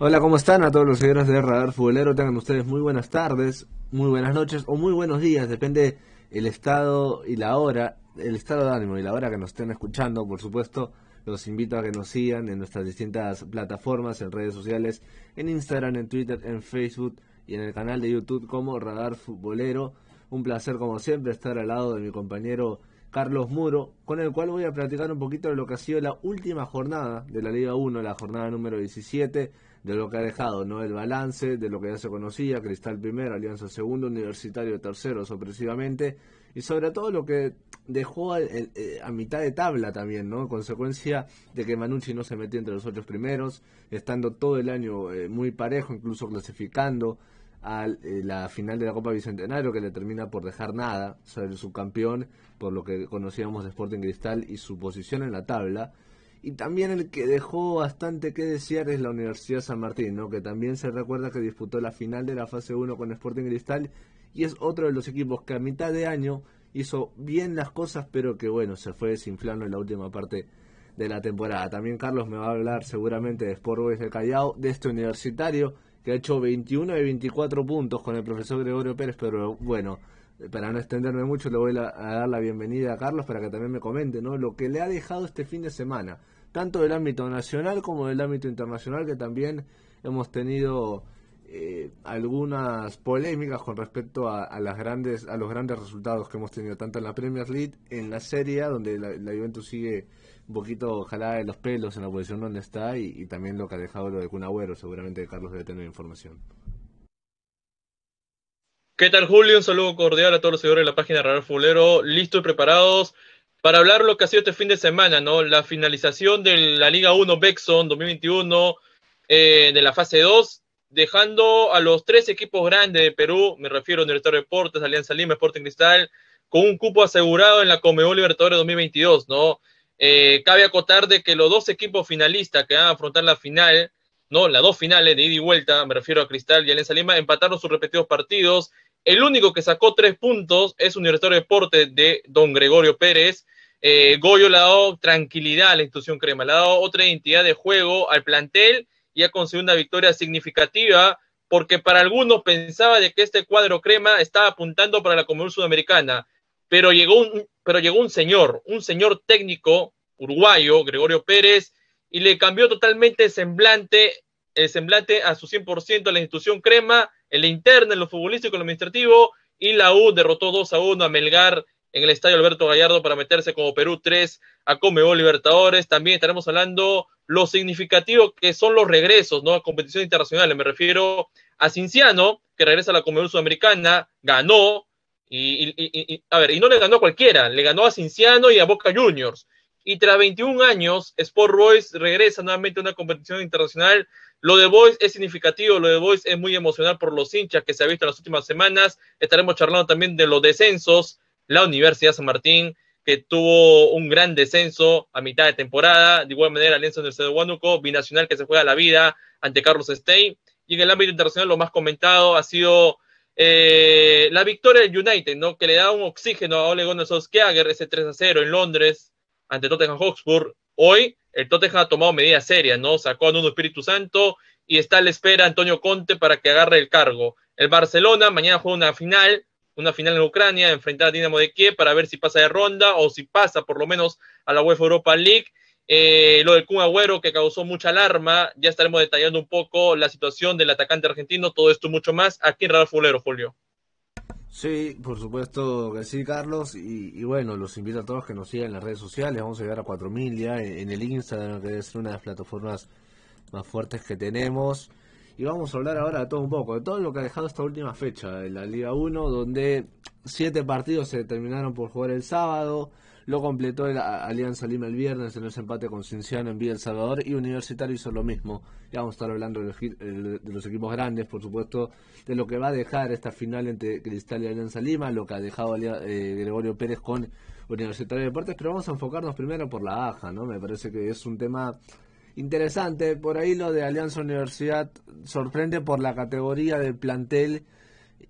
Hola, ¿cómo están? A todos los seguidores de Radar Futbolero, tengan ustedes muy buenas tardes, muy buenas noches o muy buenos días, depende el estado y la hora, el estado de ánimo y la hora que nos estén escuchando, por supuesto. Los invito a que nos sigan en nuestras distintas plataformas, en redes sociales, en Instagram, en Twitter, en Facebook y en el canal de YouTube como Radar Futbolero. Un placer, como siempre, estar al lado de mi compañero Carlos Muro, con el cual voy a platicar un poquito de lo que ha sido la última jornada de la Liga 1, la jornada número 17, de lo que ha dejado, ¿no? El balance de lo que ya se conocía, Cristal primero, Alianza segundo, Universitario tercero, sorpresivamente y sobre todo lo que dejó eh, a, mitad de tabla también, ¿no? Consecuencia de que Manucci no se metió entre los ocho primeros, estando todo el año eh, muy parejo, incluso clasificando a eh, la final de la Copa Bicentenario, que le termina por dejar nada, ser el subcampeón, por lo que conocíamos de Sporting Cristal y su posición en la tabla. Y también el que dejó bastante que desear es la Universidad San Martín, ¿no? que también se recuerda que disputó la final de la fase 1 con Sporting Cristal y es otro de los equipos que a mitad de año hizo bien las cosas, pero que bueno, se fue desinflando en la última parte de la temporada. También Carlos me va a hablar seguramente de Sport Boys de Callao, de este universitario que ha hecho 21 de 24 puntos con el profesor Gregorio Pérez, pero bueno, para no extenderme mucho, le voy a, dar la bienvenida a Carlos para que también me comente ¿no? lo que le ha dejado este fin de semana, tanto del ámbito nacional como del ámbito internacional, que también hemos tenido eh, algunas polémicas con respecto a, las grandes a los grandes resultados que hemos tenido tanto en la Premier League en la Serie donde la, Juventus sigue un poquito jalada de los pelos en la posición donde está y, también lo que ha dejado lo de Kun seguramente Carlos debe tener información ¿Qué tal Julio? Un saludo cordial a todos los seguidores de la página Radar Fulero, listos y preparados para hablar lo que ha sido este fin de semana, ¿no? La finalización de la Liga 1 Bexon 2021 eh, de la fase 2 dejando a los tres equipos grandes de Perú, me refiero a Universitario de Deportes, Alianza Lima, Sporting Cristal, con un cupo asegurado en la Comebol Libertadores 2022, ¿no? Eh, cabe acotar de que los dos equipos finalistas que van a afrontar la final, ¿no? Las dos finales de ida y vuelta, me refiero a Cristal y Alianza Lima, empataron sus respectivos partidos. El único que sacó tres puntos es Universitario de Deportes de don Gregorio Pérez. Eh, Goyo le ha dado tranquilidad a la institución crema, le ha dado otra identidad de juego al plantel y ha conseguido una victoria significativa porque para algunos pensaba de que este cuadro crema estaba apuntando para la Comunidad Sudamericana, pero llegó un, pero llegó un señor, un señor técnico uruguayo, Gregorio Pérez, y le cambió totalmente el semblante, el semblante a su 100% a la institución crema, en la interna, en lo futbolístico, en lo administrativo, y la U derrotó 2 a 1 a Melgar en el estadio Alberto Gallardo para meterse como Perú 3 a Comebol Libertadores. También estaremos hablando lo significativo que son los regresos ¿no? a competiciones internacionales. Me refiero a Cinciano, que regresa a la Comebol Sudamericana, ganó, y, a ver, y no le ganó a cualquiera, le ganó a Cinciano y a Boca Juniors. Y tras 21 años, Sport Boys regresa nuevamente a una competición internacional. Lo de Boys es significativo, lo de Boys es muy emocional por los hinchas que se ha visto en las últimas semanas. Estaremos charlando también de los descensos. La Universidad San Martín que tuvo un gran descenso a mitad de temporada. De igual manera, Alianza Universidad de Huánuco, binacional que se juega la vida ante Carlos Stein. Y en el ámbito internacional, lo más comentado ha sido eh, la victoria del United, ¿no? que le da un oxígeno a Ole Gunnar Solskjaer, ese 3 a 0 en Londres ante Tottenham Hotspur. Hoy el Tottenham ha tomado medidas serias, ¿no? Sacó a Nuno Espíritu Santo y está a la espera Antonio Conte para que agarre el cargo. El Barcelona mañana juega una final una final en Ucrania, enfrentar a Dinamo de Kiev para ver si pasa de ronda o si pasa por lo menos a la UEFA Europa League. Eh, lo del Kun Agüero que causó mucha alarma, ya estaremos detallando un poco la situación del atacante argentino, todo esto y mucho más aquí en Radar Fulero, Julio. Sí, por supuesto que sí, Carlos. Y, bueno, los invito a todos que nos sigan en las redes sociales. Vamos a llegar a 4.000 ya en, el Instagram, que es una de las plataformas más fuertes que tenemos. Y vamos a hablar ahora de todo un poco, de todo lo que ha dejado esta última fecha de la Liga 1, donde siete partidos se terminaron por jugar el sábado. Lo completó el Alianza Lima el viernes en ese empate con Cinciano en Villa El Salvador y Universitario hizo lo mismo. Ya vamos a estar hablando de los, equipos grandes, por supuesto, de lo que va a dejar esta final entre Cristal y Alianza Lima, lo que ha dejado eh, Gregorio Pérez con Universitario de Deportes, pero vamos a enfocarnos primero por la baja, ¿no? Me parece que es un tema interesante. Por ahí lo de Alianza Universidad sorprende por la categoría del plantel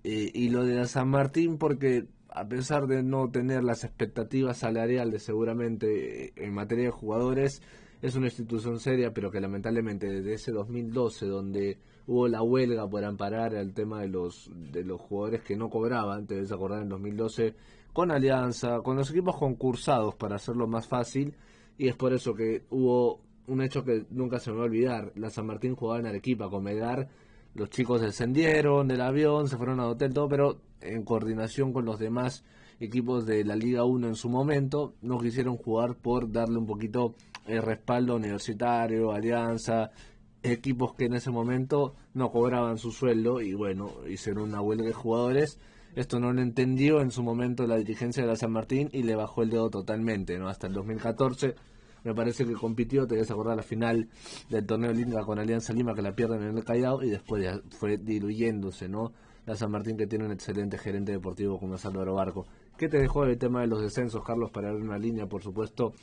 eh, y lo de San Martín porque a pesar de no tener las expectativas salariales seguramente eh, en materia de jugadores, es una institución seria, pero que lamentablemente desde ese 2012, donde hubo la huelga por amparar el tema de los, de los jugadores que no cobraban, te debes acordar en 2012, con Alianza, con los equipos concursados para hacerlo más fácil, y es por eso que hubo un hecho que nunca se me va a olvidar, la San Martín jugaba en Arequipa con Melgar, los chicos descendieron del avión, se fueron al hotel, todo, pero en coordinación con los demás equipos de la Liga 1 en su momento, no quisieron jugar por darle un poquito el respaldo universitario, Alianza, equipos que en ese momento no cobraban su sueldo y bueno, hicieron una huelga de jugadores. Esto no lo entendió en su momento la dirigencia de la San Martín y le bajó el dedo totalmente, ¿no? Hasta el 2014 me parece que compitió, te debes acordar la final del torneo Linda con Alianza Lima que la pierden en el Callao y después fue diluyéndose, ¿no? La San Martín que tiene un excelente gerente deportivo como es Álvaro Barco. ¿Qué te dejó el tema de los descensos, Carlos, para dar una línea, por supuesto,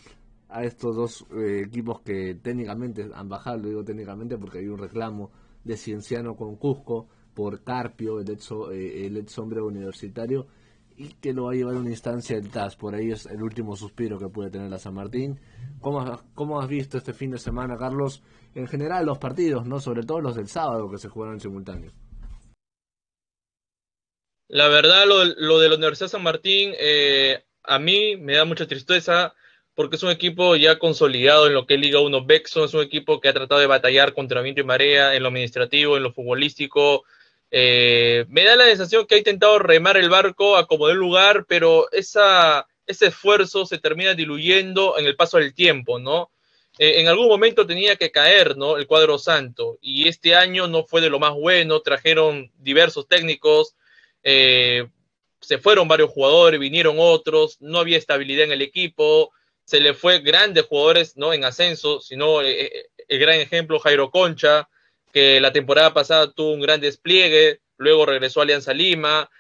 a estos dos eh, equipos que técnicamente han bajado, lo digo técnicamente porque hay un reclamo de Cienciano con Cusco por Carpio, el ex, eh, el ex hombre universitario, y que lo va a llevar a una instancia del TAS. Por ahí es el último suspiro que puede tener la San Martín. ¿Cómo, ¿Cómo has visto este fin de semana, Carlos? En general, los partidos, no sobre todo los del sábado que se jugaron en simultáneo. La verdad, lo, lo de la Universidad San Martín, eh, a mí me da mucha tristeza porque es un equipo ya consolidado en lo que es Liga 1 Bexon, es un equipo que ha tratado de batallar contra viento y marea en lo administrativo, en lo futbolístico. Eh, me da la sensación que ha intentado remar el barco a como de lugar, pero esa, ese esfuerzo se termina diluyendo en el paso del tiempo, ¿no? Eh, en algún momento tenía que caer, ¿no? El cuadro santo, y este año no fue de lo más bueno, trajeron diversos técnicos, eh, se fueron varios jugadores, vinieron otros, no había estabilidad en el equipo, se le fue grandes jugadores no en ascenso, sino eh, eh, el gran ejemplo Jairo Concha, que la temporada pasada tuvo un gran despliegue, luego regresó a Alianza Lima,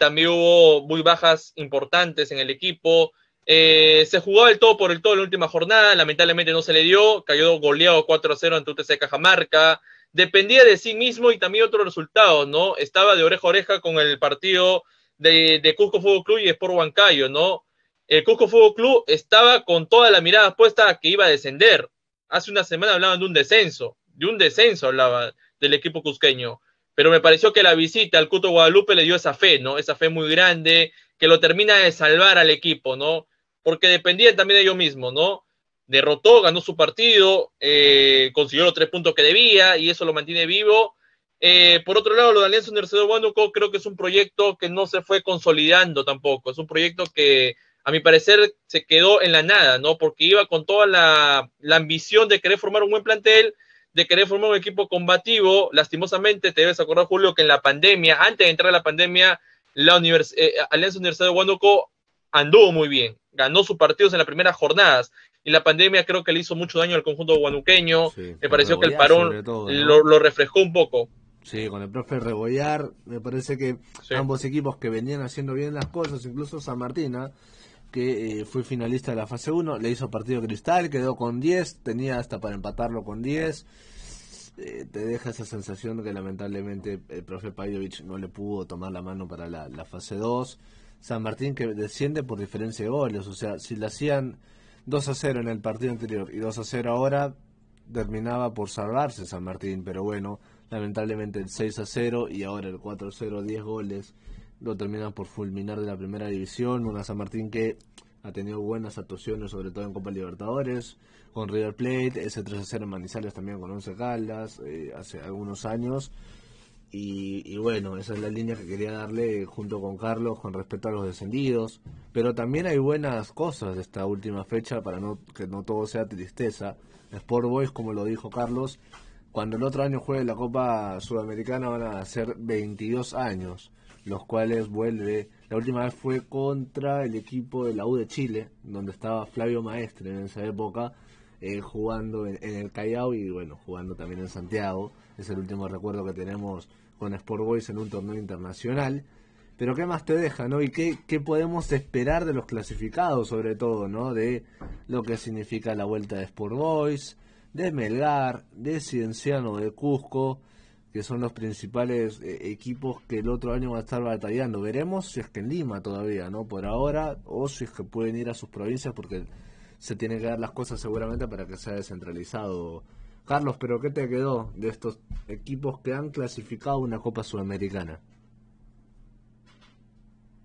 también hubo muy bajas importantes en el equipo, se jugaba el todo por el todo en la última jornada, lamentablemente no se le dio, cayó goleado 4 a 0 ante UTC Cajamarca, dependía de sí mismo y también otros resultados, ¿no? Estaba de oreja a oreja con el partido de, de Cusco Fútbol Club y Sport Huancayo, ¿no? El Cusco Fútbol Club estaba con toda la mirada puesta a que iba a descender. Hace una semana hablaban de un descenso, de un descenso hablaba del equipo cusqueño. Pero me pareció que la visita al Cuto Guadalupe le dio esa fe, ¿no? Esa fe muy grande que lo termina de salvar al equipo, ¿no? Porque dependía también de ellos mismos, ¿no? Derrotó, ganó su partido, eh, consiguió los tres puntos que debía y eso lo mantiene vivo. Eh, por otro lado, lo de Alianza Universidad de Huánuco creo que es un proyecto que no se fue consolidando tampoco. Es un proyecto que, a mi parecer, se quedó en la nada, ¿no? Porque iba con toda la, ambición de querer formar un buen plantel, de querer formar un equipo combativo. Lastimosamente, te debes acordar, Julio, que en la pandemia, antes de entrar a la pandemia, la eh, Alianza Universidad de Huánuco anduvo muy bien, ganó sus partidos en las primeras jornadas y la pandemia creo que le hizo mucho daño al conjunto guanuqueño. me pareció que el parón lo, refrescó un poco. Sí, con el profe Rebollar, me parece que ambos equipos que venían haciendo bien las cosas, incluso San Martina, que eh, fue finalista de la fase 1, le hizo partido cristal, quedó con 10, tenía hasta para empatarlo con 10. Eh, te deja esa sensación de que lamentablemente el profe Pajovich no le pudo tomar la mano para la, la fase 2. San Martín que desciende por diferencia de goles, o sea, si le hacían 2 a 0 en el partido anterior y 2 a 0 ahora, terminaba por salvarse San Martín, pero bueno, lamentablemente el 6 a 0 y ahora el 4 a 0, 10 goles, lo terminan por fulminar de la primera división, una San Martín que ha tenido buenas actuaciones, sobre todo en Copa Libertadores, con River Plate, ese 3 a 0 en Manizales también con 11 Caldas, eh, hace algunos años, y, bueno, esa es la línea que quería darle junto con Carlos con respecto a los descendidos. Pero también hay buenas cosas de esta última fecha para no que no todo sea tristeza. Sport Boys, como lo dijo Carlos, cuando el otro año juegue la Copa Sudamericana van a ser 22 años, los cuales vuelve. La última vez fue contra el equipo de la U de Chile, donde estaba Flavio Maestre en esa época, eh, jugando en, en el Callao y bueno, jugando también en Santiago. Es el último recuerdo que tenemos con Sport Boys en un torneo internacional. Pero ¿qué más te deja, no? ¿Y qué, qué podemos esperar de los clasificados, sobre todo, no? De lo que significa la vuelta de Sport Boys, de Melgar, de Cienciano, de Cusco, que son los principales eh, equipos que el otro año van a estar batallando. Veremos si es que en Lima todavía, ¿no? Por ahora, o si es que pueden ir a sus provincias, porque se tienen que dar las cosas seguramente para que sea descentralizado. Carlos, pero ¿qué te quedó de estos equipos que han clasificado una Copa Sudamericana?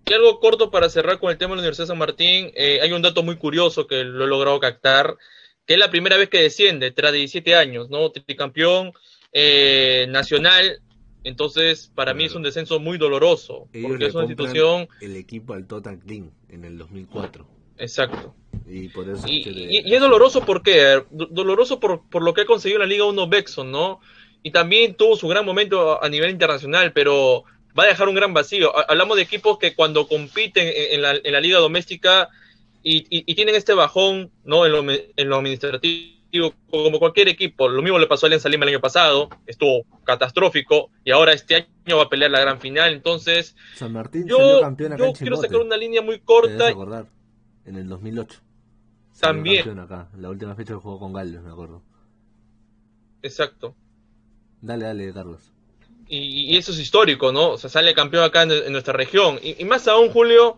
Y algo corto para cerrar con el tema de la Universidad de San Martín, eh, hay un dato muy curioso que lo he logrado captar, que es la primera vez que desciende, tras 17 años, ¿no? Tricampeón eh, nacional, entonces para mí es un descenso muy doloroso, porque es una institución... El equipo al Total Clean en el 2004. Exacto. Y, por eso y, es doloroso porque doloroso por, por, lo que ha conseguido la Liga 1 Bexon, ¿no? Y también tuvo su gran momento a nivel internacional, pero va a dejar un gran vacío. Hablamos de equipos que cuando compiten en la, en la liga doméstica y, y, tienen este bajón, ¿no? En lo, en lo administrativo, como cualquier equipo. Lo mismo le pasó a Alianza Lima el año pasado, estuvo catastrófico y ahora este año va a pelear la gran final. Entonces, San Martín yo, yo quiero sacar una línea muy corta. en el 2008. También. Acá. La última fecha que jugó con Gales, me acuerdo. Exacto. Dale, dale, Carlos. Y, eso es histórico, ¿no? O sea, sale campeón acá en, nuestra región. Y, más aún, Julio,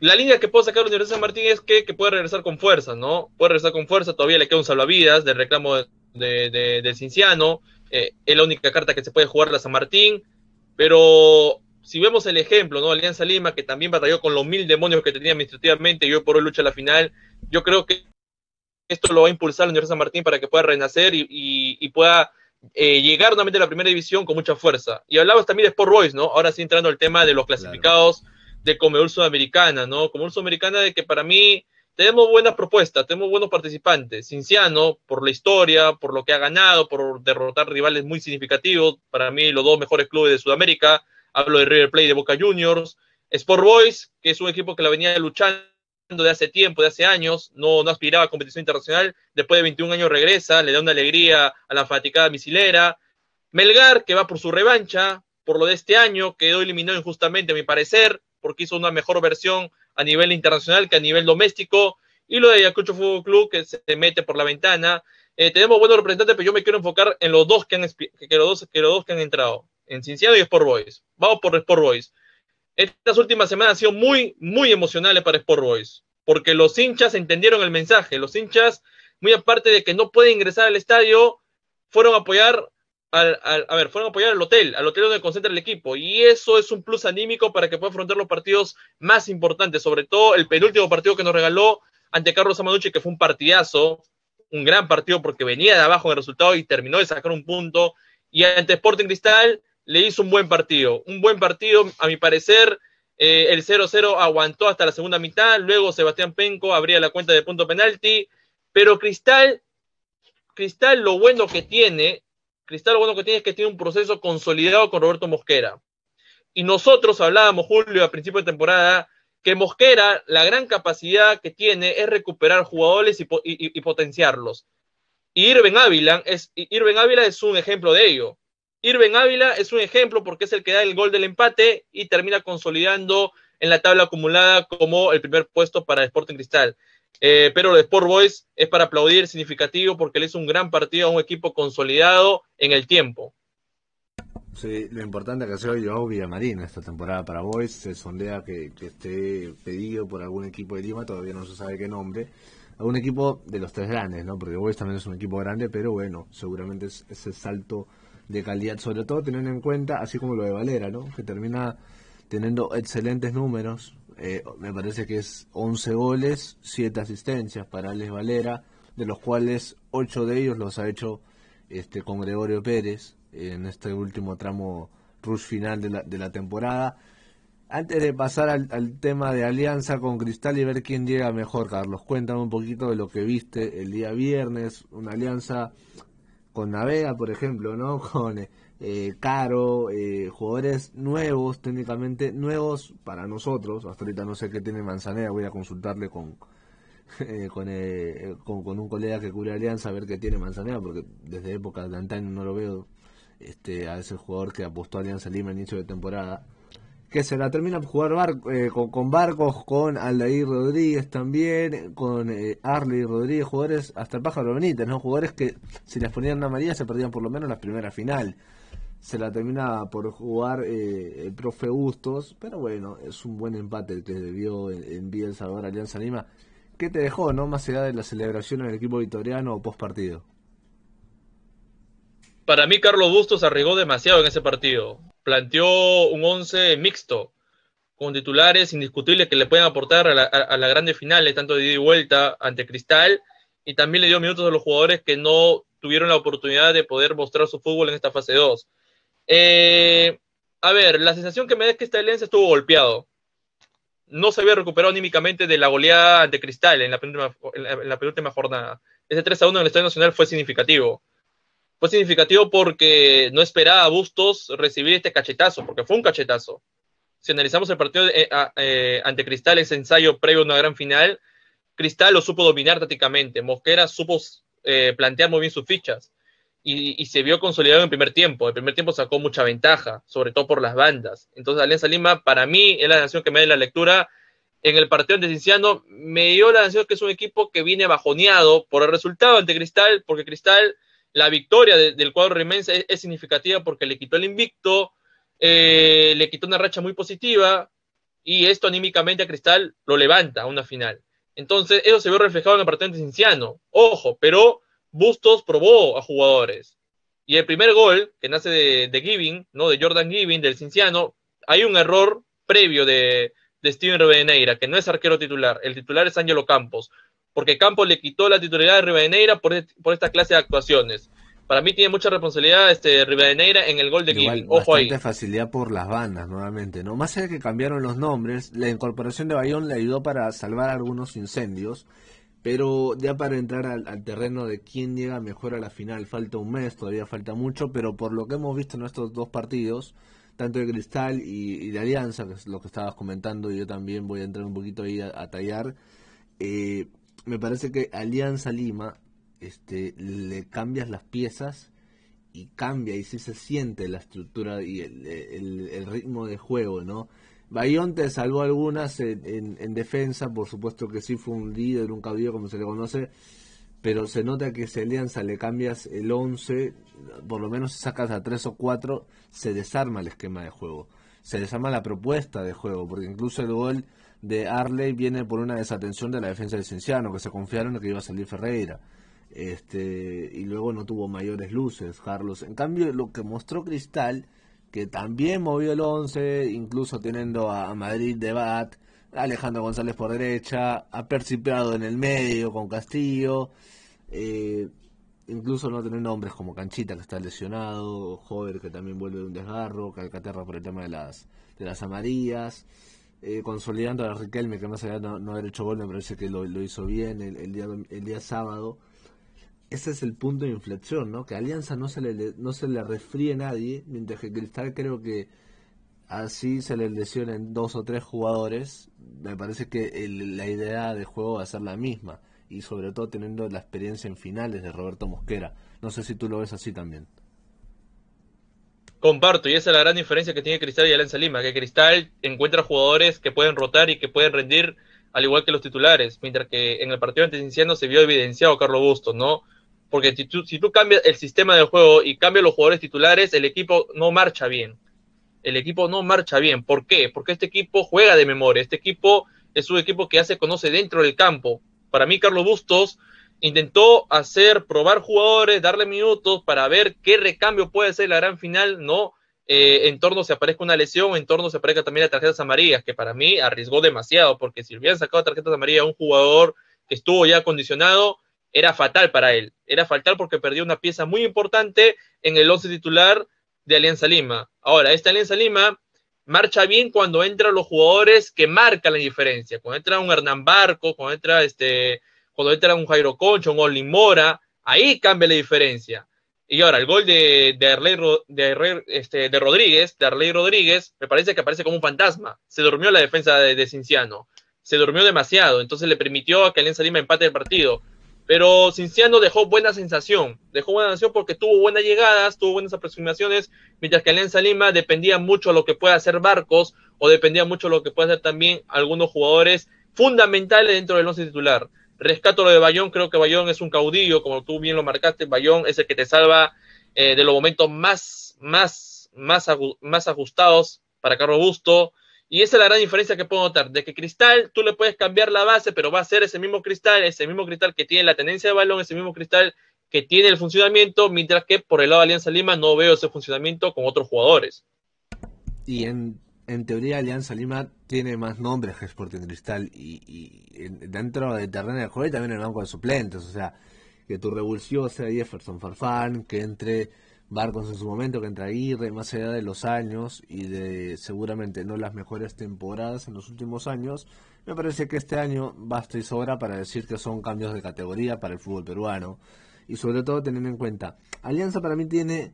la línea que puede sacar la Universidad de San Martín es que, puede regresar con fuerza, ¿no? Puede regresar con fuerza, todavía le queda un salvavidas del reclamo de, de, del Cinciano. Eh, es la única carta que se puede jugar la San Martín. Pero si vemos el ejemplo, ¿no? Alianza Lima, que también batalló con los mil demonios que tenía administrativamente y hoy por hoy lucha a la final, yo creo que esto lo va a impulsar la Universidad San Martín para que pueda renacer y, y, pueda eh, llegar nuevamente a la primera división con mucha fuerza. Y hablabas también de Sport Boys, ¿no? Ahora sí entrando al tema de los clasificados de Comedor Sudamericana, ¿no? Comedor Sudamericana de que para mí tenemos buenas propuestas, tenemos buenos participantes. Cinciano, por la historia, por lo que ha ganado, por derrotar rivales muy significativos, para mí los dos mejores clubes de Sudamérica, hablo de River Plate de Boca Juniors, Sport Boys, que es un equipo que la venía luchando de hace tiempo, de hace años, no, aspiraba a competición internacional, después de 21 años regresa, le da una alegría a la fatigada misilera. Melgar, que va por su revancha, por lo de este año, quedó eliminado injustamente, a mi parecer, porque hizo una mejor versión a nivel internacional que a nivel doméstico. Y lo de Ayacucho Fútbol Club, que se mete por la ventana. Eh, tenemos buenos representantes, pero yo me quiero enfocar en los dos que han, que los dos que han entrado, en Cinciano y Sport Boys. Vamos por Sport Boys. Estas últimas semanas han sido muy, muy emocionales para Sport Boys, porque los hinchas entendieron el mensaje. Los hinchas, muy aparte de que no pueden ingresar al estadio, fueron a apoyar al, a ver, fueron a apoyar al hotel, al hotel donde concentra el equipo. Y eso es un plus anímico para que pueda afrontar los partidos más importantes, sobre todo el penúltimo partido que nos regaló ante Carlos Amaducci, que fue un partidazo, un gran partido porque venía de abajo en el resultado y terminó de sacar un punto. Y ante Sporting Cristal, le hizo un buen partido. Un buen partido, a mi parecer, eh, el 0-0 aguantó hasta la segunda mitad, luego Sebastián Penco abría la cuenta de punto penalti, pero Cristal, Cristal lo bueno que tiene, Cristal lo bueno que tiene es que tiene un proceso consolidado con Roberto Mosquera. Y nosotros hablábamos, Julio, a principio de temporada, que Mosquera, la gran capacidad que tiene es recuperar jugadores y, potenciarlos. Y Irben Ávila es, Irben Ávila es un ejemplo de ello. Irben Ávila es un ejemplo porque es el que da el gol del empate y termina consolidando en la tabla acumulada como el primer puesto para Sporting Cristal. Eh, pero el Sport Boys es para aplaudir, significativo, porque le hizo un gran partido a un equipo consolidado en el tiempo. Sí, lo importante que sea Joao Villamarín esta temporada para Boys. Se sondea que, que, esté pedido por algún equipo de Lima, todavía no se sabe qué nombre. Algún equipo de los tres grandes, ¿no? Porque Boys también es un equipo grande, pero bueno, seguramente es ese salto de calidad, sobre todo teniendo en cuenta, así como lo de Valera, ¿no? que termina teniendo excelentes números, eh, me parece que es 11 goles, 7 asistencias para Alex Valera, de los cuales 8 de ellos los ha hecho este, con Gregorio Pérez en este último tramo rush final de la, de la temporada. Antes de pasar al, al, tema de alianza con Cristal y ver quién llega mejor, Carlos, cuéntame un poquito de lo que viste el día viernes, una alianza con Navega, por ejemplo, ¿no? Con eh, Caro, eh, jugadores nuevos, técnicamente nuevos para nosotros. Hasta ahorita no sé qué tiene Manzanera, voy a consultarle con, eh, con, con, un colega que cubre Alianza a ver qué tiene Manzanera, porque desde época de antaño no lo veo este, a ese jugador que apostó a Alianza Lima en inicio de temporada que se la termina por jugar eh, con, Barcos, con Aldair Rodríguez también, con eh, Arley Rodríguez, jugadores hasta el Pájaro Benítez, ¿no? Jugadores que si les ponían una María se perdían por lo menos la primera final. Se la termina por jugar eh, el profe Bustos, pero bueno, es un buen empate que debió en, en Vía El Salvador Alianza Lima, ¿qué te dejó, no? Más allá de la celebración en el equipo victoriano o post partido. Para mí, Carlos Bustos arriesgó demasiado en ese partido. Planteó un once mixto, con titulares indiscutibles que le pueden aportar a la, a, la grande finales, tanto de ida y vuelta ante Cristal, y también le dio minutos a los jugadores que no tuvieron la oportunidad de poder mostrar su fútbol en esta fase 2. Eh, a ver, la sensación que me da es que esta alianza estuvo golpeado. No se había recuperado anímicamente de la goleada ante Cristal en la penúltima, en la, en la penúltima jornada. Ese 3 a 1 en el Estadio Nacional fue significativo. Fue significativo porque no esperaba a Bustos recibir este cachetazo, porque fue un cachetazo. Si analizamos el partido eh, eh, ante Cristal, ese ensayo previo a una gran final, Cristal lo supo dominar tácticamente. Mosquera supo eh, plantear muy bien sus fichas y, se vio consolidado en el primer tiempo. El primer tiempo sacó mucha ventaja, sobre todo por las bandas. Entonces, Alianza Lima, para mí, es la nación que me da la lectura. En el partido ante Cinciano, me dio la nación que es un equipo que viene bajoneado por el resultado ante Cristal, porque Cristal, la victoria de, del cuadro remense es, significativa porque le quitó el invicto, eh, le quitó una racha muy positiva y esto anímicamente a Cristal lo levanta a una final. Entonces, eso se vio reflejado en el partido ante Cinciano. Ojo, pero Bustos probó a jugadores. Y el primer gol, que nace de, de Giving, ¿no? De Jordan Giving, del Cinciano, hay un error previo de, de Steven Rivadeneira, que no es arquero titular. El titular es Ángelo Campos. Porque Campos le quitó la titularidad de Rivadeneira por, por esta clase de actuaciones. Para mí tiene mucha responsabilidad este Rivadeneira en el gol de Igual, Giving. Ojo ahí. facilidad por las bandas, nuevamente. ¿no? Más allá de que cambiaron los nombres, la incorporación de Bayón le ayudó para salvar algunos incendios. Pero ya para entrar al, al, terreno de quién llega mejor a la final, falta un mes, todavía falta mucho, pero por lo que hemos visto en estos dos partidos, tanto de Cristal y, y de Alianza, que es lo que estabas comentando, y yo también voy a entrar un poquito ahí a, a tallar, eh, me parece que Alianza Lima este, le cambias las piezas y cambia y sí se siente la estructura y el, el, ritmo de juego, ¿no? Bayón te salvó algunas en, en, en, defensa, por supuesto que sí fue un líder, un caudillo como se le conoce, pero se nota que si Alianza le cambias el 11, por lo menos sacas a 3 o 4, se desarma el esquema de juego, se desarma la propuesta de juego, porque incluso el gol de Arley viene por una desatención de la defensa del Cienciano, que se confiaron en que iba a salir Ferreira. Este y luego no tuvo mayores luces Carlos. En cambio lo que mostró Cristal que también movió el 11 incluso teniendo a Madrid de Bat Alejandro González por derecha ha percipiado en el medio con Castillo eh, incluso no tener nombres como Canchita que está lesionado Jover que también vuelve de un desgarro Calcaterra por el tema de las de las amarillas eh, consolidando a Riquelme que más allá no, no haber hecho gol me parece que lo, lo hizo bien el, el, día el día sábado ese es el punto de inflexión, ¿no? Que Alianza no se le, no se le refríe nadie, mientras que Cristal creo que así se le lesionen dos o tres jugadores, me parece que el, la idea de juego va a ser la misma, y sobre todo teniendo la experiencia en finales de Roberto Mosquera. No sé si tú lo ves así también. Comparto, y esa es la gran diferencia que tiene Cristal y Alianza Lima, que Cristal encuentra jugadores que pueden rotar y que pueden rendir al igual que los titulares, mientras que en el partido ante se vio evidenciado Carlos Bustos, ¿no? porque si tú, si tú cambias el sistema de juego y cambias los jugadores titulares, el equipo no marcha bien. El equipo no marcha bien. ¿Por qué? Porque este equipo juega de memoria. Este equipo es un equipo que ya se conoce dentro del campo. Para mí, Carlos Bustos intentó hacer, probar jugadores, darle minutos para ver qué recambio puede ser la gran final, ¿no? Eh, en torno se aparezca una lesión, en torno se aparezca también las tarjetas amarillas, que para mí arriesgó demasiado, porque si hubieran sacado tarjetas amarillas a un jugador que estuvo ya acondicionado, era fatal para él. Era fatal porque perdió una pieza muy importante en el once titular de Alianza Lima. Ahora, esta Alianza Lima marcha bien cuando entran los jugadores que marcan la diferencia. Cuando entra un Hernán Barco, cuando entra este, cuando entra un Jairo Concha, un Olin Mora, ahí cambia la diferencia. Y ahora, el gol de, Arley, de, este, de Rodríguez, de Arley Rodríguez, me parece que aparece como un fantasma. Se durmió la defensa de, de Cinciano. Se durmió demasiado, entonces le permitió a que Alianza Lima empate el partido pero Cinciano dejó buena sensación, dejó buena sensación porque tuvo buenas llegadas, tuvo buenas aproximaciones, mientras que Alianza Lima dependía mucho de lo que pueda hacer Barcos o dependía mucho de lo que pueda hacer también algunos jugadores fundamentales dentro del once titular. Rescato lo de Bayón, creo que Bayón es un caudillo, como tú bien lo marcaste, Bayón es el que te salva eh, de los momentos más, más, más, ajustados para Carlos Busto Y esa es la gran diferencia que puedo notar, de que Cristal tú le puedes cambiar la base, pero va a ser ese mismo Cristal, ese mismo Cristal que tiene la tendencia de balón, ese mismo Cristal que tiene el funcionamiento, mientras que por el lado de Alianza Lima no veo ese funcionamiento con otros jugadores. Y en, teoría Alianza Lima tiene más nombres que Sporting Cristal y, dentro del terreno de juego y también en el banco de suplentes, o sea, que tu revulsivo sea Jefferson Farfán, que entre Barcos en su momento, que entre Aguirre, más allá de los años y de seguramente no las mejores temporadas en los últimos años, me parece que este año basta y sobra para decir que son cambios de categoría para el fútbol peruano. Y sobre todo teniendo en cuenta, Alianza para mí tiene,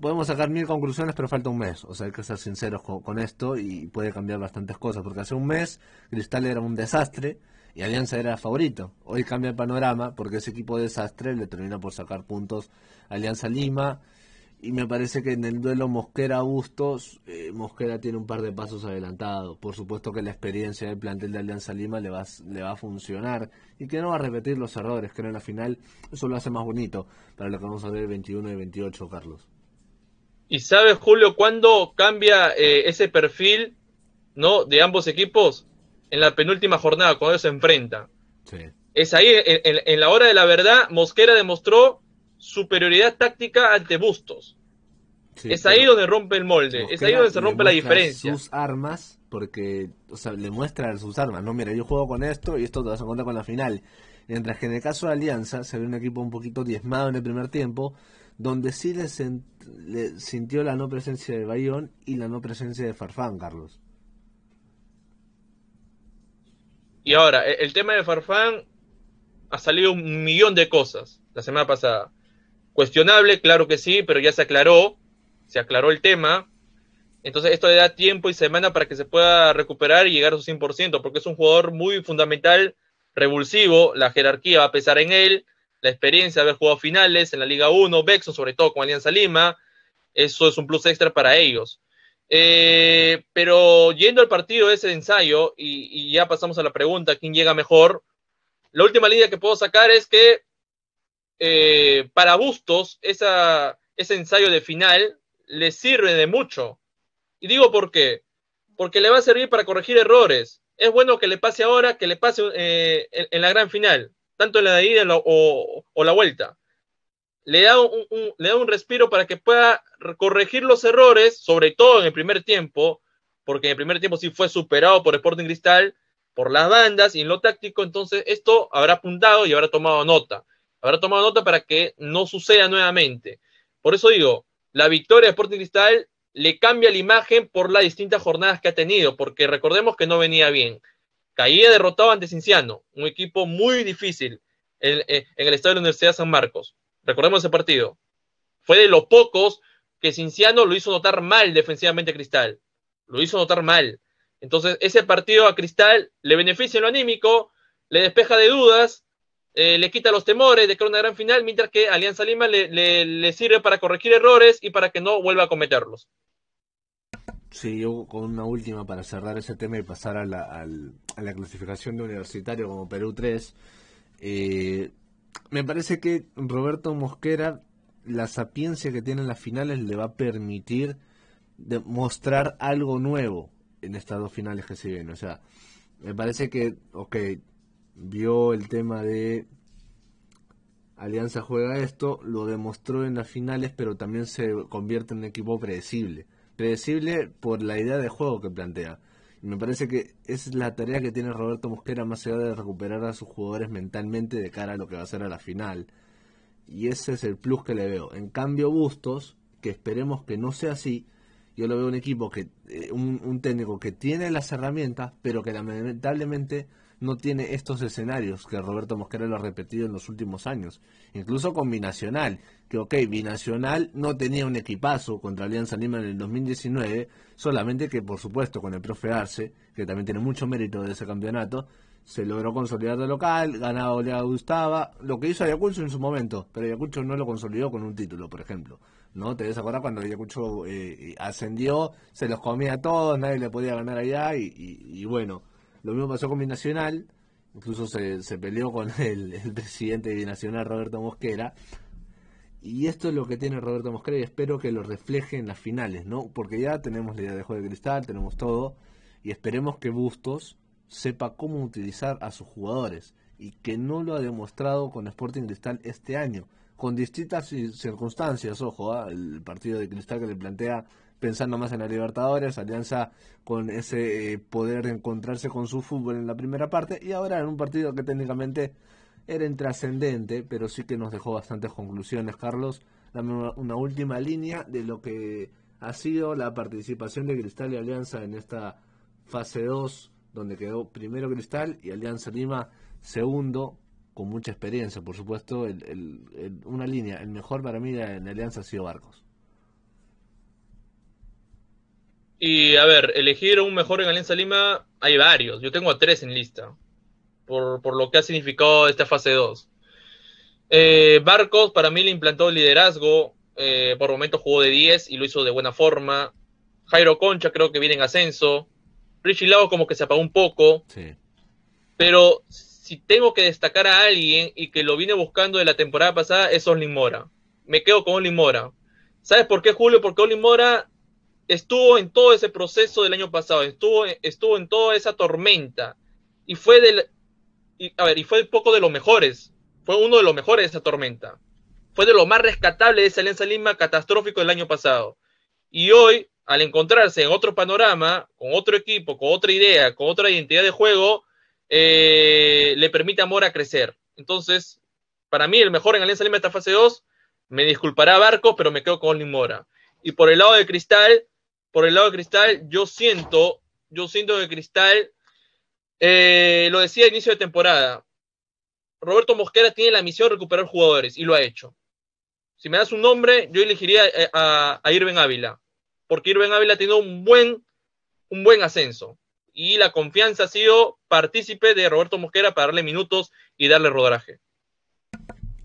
podemos sacar mil conclusiones, pero falta un mes, o sea, hay que ser sinceros con, esto y puede cambiar bastantes cosas, porque hace un mes Cristal era un desastre y Alianza era favorito. Hoy cambia el panorama porque ese equipo de desastre le termina por sacar puntos a Alianza Lima y me parece que en el duelo Mosquera-Bustos, eh, Mosquera tiene un par de pasos adelantados. Por supuesto que la experiencia del plantel de Alianza Lima le va, le va a funcionar y que no va a repetir los errores, que en la final eso lo hace más bonito para lo que vamos a ver el 21 y 28, Carlos. ¿Y sabes, Julio, cuándo cambia eh, ese perfil no de ambos equipos? En la penúltima jornada, cuando ellos se enfrentan. Es ahí, en la hora de la verdad, Mosquera demostró superioridad táctica ante Bustos. es ahí donde rompe el molde, es ahí donde se rompe la diferencia. Sus armas, porque, o sea, le muestra sus armas, no, mira, yo juego con esto y esto te vas a contar con la final. Mientras que en el caso de Alianza se ve un equipo un poquito diezmado en el primer tiempo, donde sí le, sintió la no presencia de Bayón y la no presencia de Farfán, Carlos. Y ahora, e-, el tema de Farfán ha salido un millón de cosas la semana pasada. Cuestionable, claro que sí, pero ya se aclaró, se aclaró el tema. Entonces esto le da tiempo y semana para que se pueda recuperar y llegar a su 100%, porque es un jugador muy fundamental, revulsivo, la jerarquía va a pesar en él, la experiencia de haber jugado finales en la Liga 1, Bexo, sobre todo con Alianza Lima, eso es un plus extra para ellos. Eh, pero yendo al partido ese de ensayo, y, y, ya pasamos a la pregunta, ¿quién llega mejor? La última línea que puedo sacar es que eh, para Bustos ese ensayo de final le sirve de mucho. Y digo por qué. Porque le va a servir para corregir errores. Es bueno que le pase ahora, que le pase eh, en, la gran final, tanto en la de ida o, la vuelta. Le da un, le da un respiro para que pueda corregir los errores, sobre todo en el primer tiempo, porque en el primer tiempo sí fue superado por Sporting Cristal, por las bandas y en lo táctico, entonces esto habrá apuntado y habrá tomado nota habrá tomado nota para que no suceda nuevamente. Por eso digo, la victoria de Sporting Cristal le cambia la imagen por las distintas jornadas que ha tenido, porque recordemos que no venía bien. Caía derrotado ante Cinciano, un equipo muy difícil en, el estadio de la Universidad de San Marcos. Recordemos ese partido. Fue de los pocos que Cinciano lo hizo notar mal defensivamente a Cristal. Lo hizo notar mal. Entonces, ese partido a Cristal le beneficia en lo anímico, le despeja de dudas eh, le quita los temores de que una gran final, mientras que Alianza Lima le, sirve para corregir errores y para que no vuelva a cometerlos. Sí, yo con una última para cerrar ese tema y pasar a la, clasificación de universitario como Perú 3. Eh, me parece que Roberto Mosquera, la sapiencia que tiene en las finales le va a permitir demostrar algo nuevo en estas dos finales que se vienen. O sea, me parece que, ok, vio el tema de Alianza juega esto, lo demostró en las finales, pero también se convierte en un equipo predecible. Predecible por la idea de juego que plantea. Y me parece que es la tarea que tiene Roberto Mosquera más allá de recuperar a sus jugadores mentalmente de cara a lo que va a ser a la final. Y ese es el plus que le veo. En cambio, Bustos, que esperemos que no sea así, yo lo veo un equipo que, eh, un, un técnico que tiene las herramientas, pero que lamentablemente no tiene estos escenarios que Roberto Mosquera lo ha repetido en los últimos años. Incluso con Binacional, que ok, Binacional no tenía un equipazo contra Alianza Lima en el 2019, solamente que por supuesto con el profe Arce, que también tiene mucho mérito de ese campeonato, se logró consolidar de local, ganaba le gustaba, lo que hizo Ayacucho en su momento, pero Ayacucho no lo consolidó con un título, por ejemplo. ¿No? ¿Te acordar cuando Ayacucho eh, ascendió, se los comía a todos, nadie le podía ganar allá y bueno, lo mismo pasó con Binacional, incluso se, se peleó con el, presidente de Binacional, Roberto Mosquera. Y esto es lo que tiene Roberto Mosquera y espero que lo refleje en las finales, ¿no? Porque ya tenemos la idea de juego de cristal, tenemos todo, y esperemos que Bustos sepa cómo utilizar a sus jugadores y que no lo ha demostrado con Sporting Cristal este año, con distintas circunstancias, ojo, ¿ah? el partido de Cristal que le plantea pensando más en la Libertadores, Alianza con ese eh, poder de encontrarse con su fútbol en la primera parte y ahora en un partido que técnicamente era intrascendente, pero sí que nos dejó bastantes conclusiones. Carlos, dame una, última línea de lo que ha sido la participación de Cristal y Alianza en esta fase 2, donde quedó primero Cristal y Alianza Lima segundo, con mucha experiencia, por supuesto. El, una línea, el mejor para mí en Alianza ha sido Barcos. Y a ver, elegir un mejor en Alianza Lima, hay varios. Yo tengo a tres en lista por, lo que ha significado esta fase 2. Eh, Barcos para mí le implantó el liderazgo, eh, por momentos jugó de 10 y lo hizo de buena forma. Jairo Concha creo que viene en ascenso. Richie Lago como que se apagó un poco. Pero si tengo que destacar a alguien y que lo vine buscando de la temporada pasada es Olin Mora. Me quedo con Olin Mora. ¿Sabes por qué, Julio? Porque Olin Mora estuvo en todo ese proceso del año pasado, estuvo, estuvo en toda esa tormenta y fue del, y, a ver, y fue poco de los mejores. Fue uno de los mejores de esa tormenta. Fue de lo más rescatable de esa Alianza Lima catastrófico del año pasado. Y hoy, al encontrarse en otro panorama, con otro equipo, con otra idea, con otra identidad de juego, eh, le permite a Mora crecer. Entonces, para mí, el mejor en Alianza Lima esta fase 2, me disculpará Barco, pero me quedo con Olin Mora. Y por el lado de Cristal, por el lado de Cristal, yo siento, yo siento que Cristal eh, lo decía a inicio de temporada. Roberto Mosquera tiene la misión de recuperar jugadores y lo ha hecho. Si me das un nombre, yo elegiría eh, a, a Irving Ávila, porque Irving Ávila ha tenido un buen, un buen ascenso y la confianza ha sido partícipe de Roberto Mosquera para darle minutos y darle rodaje.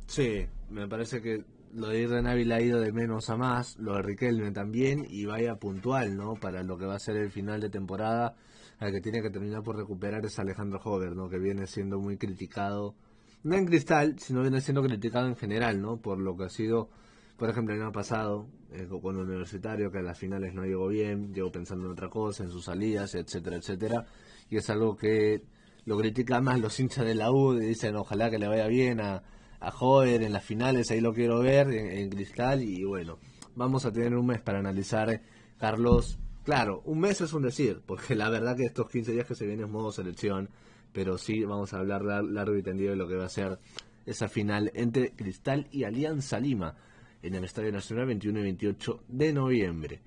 Sí, me parece que lo de Ávila ha ido de menos a más, lo de Riquelme también y vaya puntual, ¿no? Para lo que va a ser el final de temporada al que tiene que terminar por recuperar es Alejandro Hover, ¿no? Que viene siendo muy criticado, no en Cristal, sino viene siendo criticado en general, ¿no? Por lo que ha sido, por ejemplo, el año pasado, eh, con universitario, que a las finales no llegó bien, llegó pensando en otra cosa, en sus salidas, etcétera, etcétera. Y es algo que lo critican más los hinchas de la U, y dicen ojalá que le vaya bien a, a Hover en las finales, ahí lo quiero ver, en, en Cristal, y bueno, vamos a tener un mes para analizar, Carlos, Claro, un mes es un decir, porque la verdad que estos 15 días que se vienen es modo selección, pero sí vamos a hablar largo y tendido de lo que va a ser esa final entre Cristal y Alianza Lima en el Estadio Nacional 21 y 28 de noviembre.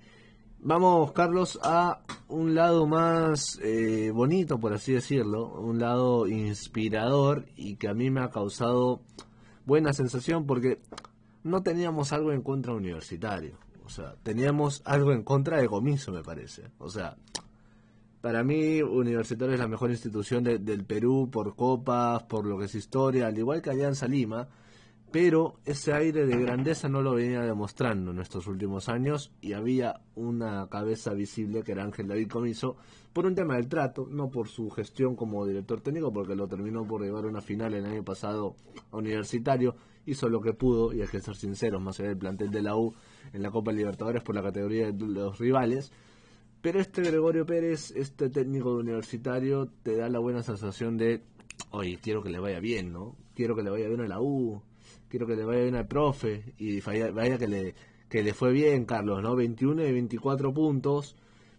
Vamos, Carlos, a un lado más eh, bonito, por así decirlo, un lado inspirador y que a mí me ha causado buena sensación porque no teníamos algo en contra universitario. O sea, teníamos algo en contra de Comiso, me parece. O sea, para mí Universitario es la mejor institución del Perú por copas, por lo que es historia, al igual que Alianza Lima, pero ese aire de grandeza no lo venía demostrando en estos últimos años y había una cabeza visible que era Ángel David Comiso por un tema del trato, no por su gestión como director técnico, porque lo terminó por llevar una final el año pasado Universitario, hizo lo que pudo y hay que ser sinceros, más allá del plantel de la U en la Copa Libertadores por la categoría de los rivales. Pero este Gregorio Pérez, este técnico de universitario, te da la buena sensación de, oye, quiero que le vaya bien, ¿no? Quiero que le vaya bien a la U, quiero que le vaya bien al profe, y vaya, que, le, que le fue bien, Carlos, ¿no? 21 y 24 puntos,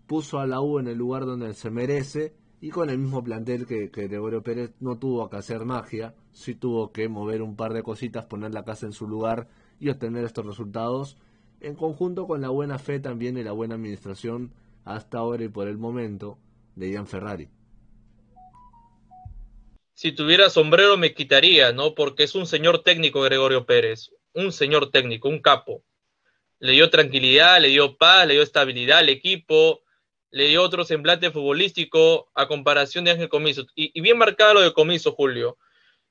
puso a la U en el lugar donde se merece, y con el mismo plantel que, que Gregorio Pérez no tuvo que hacer magia, sí tuvo que mover un par de cositas, poner la casa en su lugar y obtener estos resultados en conjunto con la buena fe también y la buena administración hasta ahora y por el momento de Ian Ferrari. Si tuviera sombrero me quitaría, ¿no? Porque es un señor técnico Gregorio Pérez, un señor técnico, un capo. Le dio tranquilidad, le dio paz, le dio estabilidad al equipo, le dio otro semblante futbolístico a comparación de Ángel Comiso. Y, bien marcado lo de Comiso, Julio.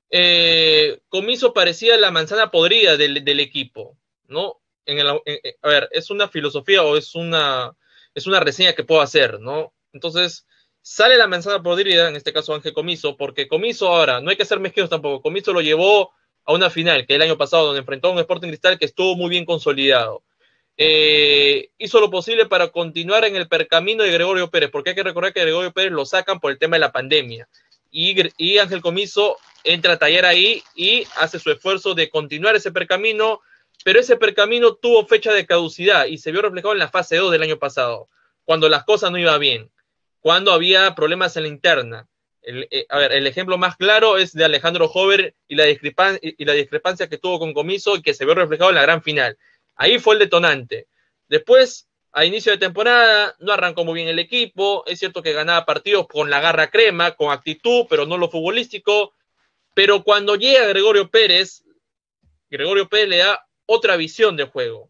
Eh, Comiso parecía la manzana podrida del, equipo, ¿no? a ver, es una filosofía o es una, es una reseña que puedo hacer, ¿no? Entonces, sale la manzana podrida, en este caso Ángel Comiso, porque Comiso ahora, no hay que ser mezquinos tampoco, Comiso lo llevó a una final, que el año pasado, donde enfrentó a un Sporting Cristal que estuvo muy bien consolidado. Eh, hizo lo posible para continuar en el percamino de Gregorio Pérez, porque hay que recordar que Gregorio Pérez lo sacan por el tema de la pandemia. Y, y Ángel Comiso entra a tallar ahí y hace su esfuerzo de continuar ese percamino, pero ese percamino tuvo fecha de caducidad y se vio reflejado en la fase 2 del año pasado, cuando las cosas no iban bien, cuando había problemas en la interna. El, eh, el ejemplo más claro es de Alejandro Hover y la, y la discrepancia que tuvo con Comiso y que se vio reflejado en la gran final. Ahí fue el detonante. Después, a inicio de temporada, no arrancó muy bien el equipo. Es cierto que ganaba partidos con la garra crema, con actitud, pero no lo futbolístico. Pero cuando llega Gregorio Pérez, Gregorio Pérez le da otra visión de juego.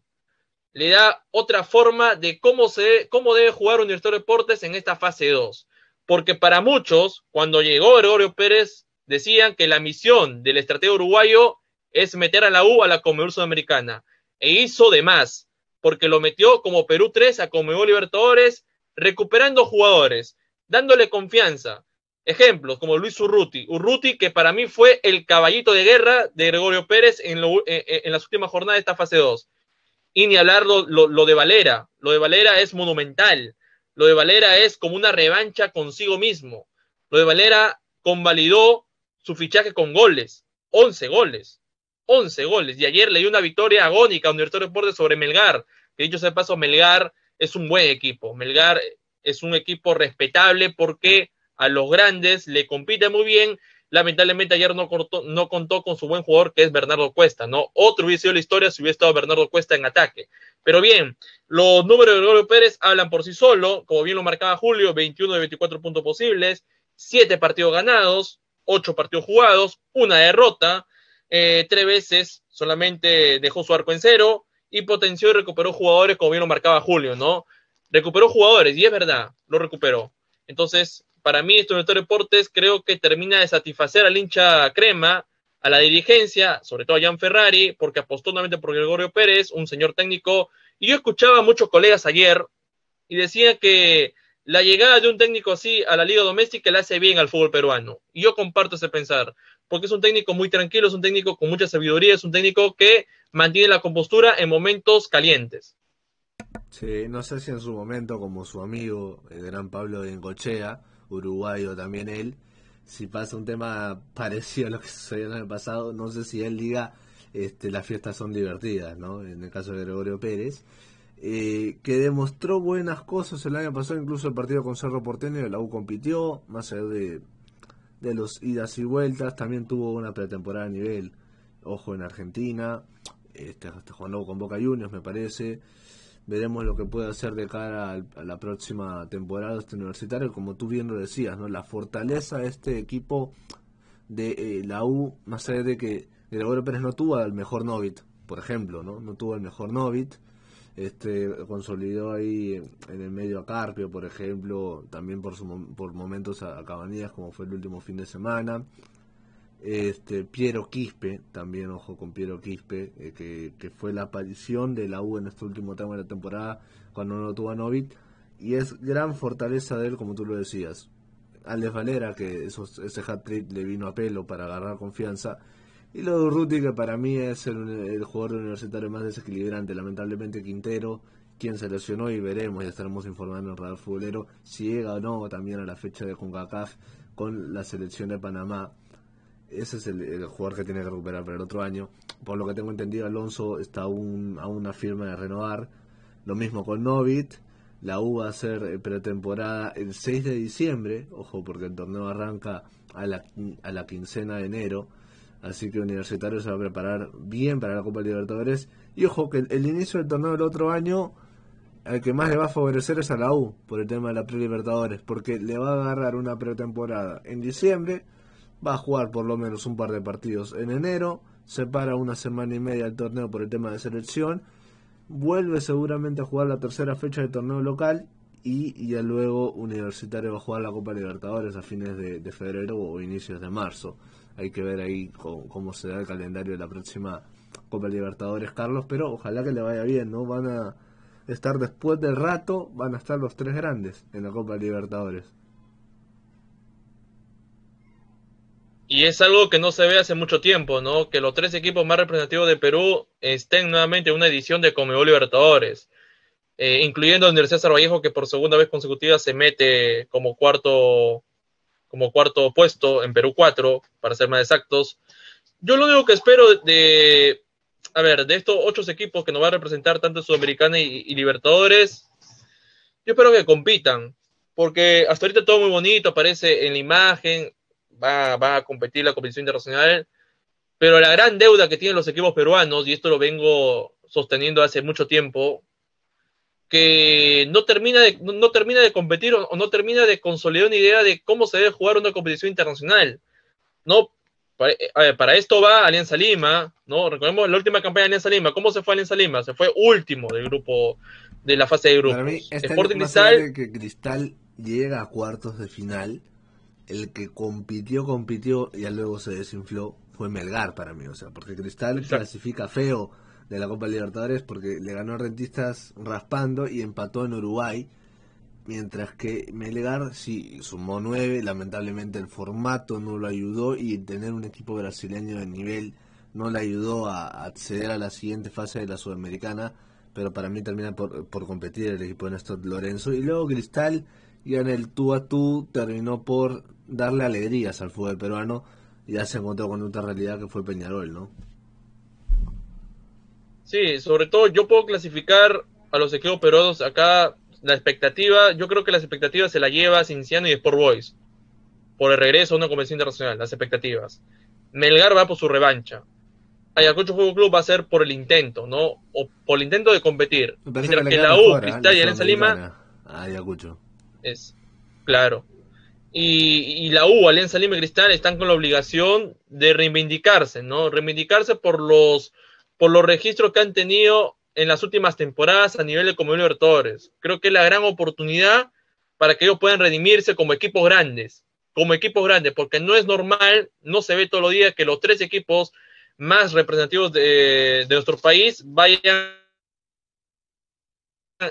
Le da otra forma de cómo, se, cómo debe jugar Universitario de Deportes en esta fase 2. Porque para muchos, cuando llegó Gregorio Pérez, decían que la misión del estratega uruguayo es meter a la U a la Comedor Sudamericana. E hizo de más, porque lo metió como Perú 3 a Comedor Libertadores, recuperando jugadores, dándole confianza. Ejemplos como Luis Urruti. Urruti, que para mí fue el caballito de guerra de Gregorio Pérez en, lo, en, las últimas jornadas de esta fase 2. Y ni hablar lo, lo, de Valera. Lo de Valera es monumental. Lo de Valera es como una revancha consigo mismo. Lo de Valera convalidó su fichaje con goles. 11 goles. 11 goles. Y ayer le dio una victoria agónica a Universitario Deportes sobre Melgar. Que dicho sea de paso, Melgar es un buen equipo. Melgar es un equipo respetable porque a los grandes, le compite muy bien. Lamentablemente ayer no, contó con su buen jugador que es Bernardo Cuesta, ¿no? Otro hubiese sido la historia si hubiera estado Bernardo Cuesta en ataque. Pero bien, los números de Gregorio Pérez hablan por sí solo, como bien lo marcaba Julio, 21 de 24 puntos posibles, 7 partidos ganados, 8 partidos jugados, una derrota, eh, tres veces solamente dejó su arco en cero y potenció y recuperó jugadores como bien lo marcaba Julio, ¿no? Recuperó jugadores y es verdad, lo recuperó. Entonces, para mí, estos Deportes creo que termina de satisfacer al hincha crema, a la dirigencia, sobre todo a Jan Ferrari, porque apostó nuevamente por Gregorio Pérez, un señor técnico. Y yo escuchaba a muchos colegas ayer y decía que la llegada de un técnico así a la liga doméstica le hace bien al fútbol peruano. Y yo comparto ese pensar, porque es un técnico muy tranquilo, es un técnico con mucha sabiduría, es un técnico que mantiene la compostura en momentos calientes. Sí, no sé si en su momento, como su amigo, el gran Pablo de Encochea, uruguayo también él, si pasa un tema parecido a lo que sucedió el pasado, no sé si él diga este, las fiestas son divertidas, ¿no? En el caso de Gregorio Pérez, eh, que demostró buenas cosas el año pasado, incluso el partido con Cerro Porteño, la U compitió, más allá de, de los idas y vueltas, también tuvo una pretemporada a nivel, ojo, en Argentina, este, hasta jugando con Boca Juniors, me parece veremos lo que puede hacer de cara a la próxima temporada este universitario, como tú bien lo decías, ¿no? La fortaleza de este equipo de eh, la U, más allá de que Gregorio Pérez no tuvo al mejor Novit, por ejemplo, ¿no? No tuvo el mejor Novit, este consolidó ahí en el medio a Carpio, por ejemplo, también por, su, por momentos a, a Cabanillas, como fue el último fin de semana. Este, Piero Quispe, también ojo con Piero Quispe, eh, que, fue la aparición de la U en este último tramo de la temporada cuando no tuvo a Novit, y es gran fortaleza de él, como tú lo decías. Alex Valera, que ese hat-trick le vino a pelo para agarrar confianza, y lo de Urruti, que para mí es el, jugador universitario más desequilibrante. Lamentablemente Quintero, quien se lesionó y veremos, ya estaremos informando en Radar Futbolero, si llega o no también a la fecha de CONCACAF con la selección de Panamá ese es el, jugador que tiene que recuperar para el otro año. Por lo que tengo entendido, Alonso está aún a una firma de renovar. Lo mismo con Novit. La U va a ser eh, pretemporada el 6 de diciembre. Ojo, porque el torneo arranca a la, a la quincena de enero. Así que Universitario se va a preparar bien para la Copa Libertadores. Y ojo, que el, inicio del torneo del otro año, al que más le va a favorecer es a la U, por el tema de la pre-Libertadores. Porque le va a agarrar una pretemporada en diciembre va a jugar por lo menos un par de partidos en enero, se para una semana y media el torneo por el tema de selección, vuelve seguramente a jugar la tercera fecha del torneo local y ya luego Universitario va a jugar la Copa Libertadores a fines de, febrero o inicios de marzo. Hay que ver ahí cómo, se da el calendario de la próxima Copa Libertadores, Carlos, pero ojalá que le vaya bien, ¿no? Van a estar después del rato, van a estar los tres grandes en la Copa Libertadores. Y es algo que no se ve hace mucho tiempo, ¿no? Que los tres equipos más representativos de Perú estén nuevamente en una edición de Comebol Libertadores, eh, incluyendo la Universidad de Sarvallejo, que por segunda vez consecutiva se mete como cuarto, como cuarto puesto en Perú 4, para ser más exactos. Yo lo único que espero de, a ver, de estos ocho equipos que nos va a representar tanto Sudamericana y Libertadores, yo espero que compitan, porque hasta ahorita todo muy bonito, aparece en la imagen, va, va a competir la competición internacional, pero la gran deuda que tienen los equipos peruanos, y esto lo vengo sosteniendo hace mucho tiempo, que no termina de, no, termina de competir o, no termina de consolidar una idea de cómo se debe jugar una competición internacional. No, para, ver, para esto va Alianza Lima, ¿no? Recordemos la última campaña de Alianza Lima. ¿Cómo se fue Alianza Lima? Se fue último del grupo, de la fase de grupos. Para mí, Sporting Cristal, que Cristal llega a cuartos de final el que compitió, compitió y luego se desinfló fue Melgar para mí, o sea, porque Cristal clasifica feo de la Copa Libertadores porque le ganó a Rentistas raspando y empató en Uruguay, mientras que Melgar sí sumó nueve, lamentablemente el formato no lo ayudó y tener un equipo brasileño de nivel no le ayudó a acceder a la siguiente fase de la Sudamericana, pero para mí termina por, por competir el equipo de Néstor Lorenzo. Y luego Cristal y en el tú a tú terminó por darle alegrías al fútbol peruano y ya se encontró con otra realidad que fue Peñarol, ¿no? Sí, sobre todo yo puedo clasificar a los equipos peruanos acá la expectativa, yo creo que las expectativas se la lleva Cinciano y Sport Boys por el regreso a una convención internacional, las expectativas. Melgar va por su revancha. Ayacucho Fútbol Club va a ser por el intento, ¿no? O por el intento de competir. Mientras que, la U, Cristal y Alianza Lima. Ayacucho. Es, claro. Y, la U, Alianza Lima y Cristal, están con la obligación de reivindicarse, ¿no? Reivindicarse por los, por los registros que han tenido en las últimas temporadas a nivel de Comunidad Libertadores. Creo que es la gran oportunidad para que ellos puedan redimirse como equipos grandes, como equipos grandes, porque no es normal, no se ve todos los días que los tres equipos más representativos de, de nuestro país vayan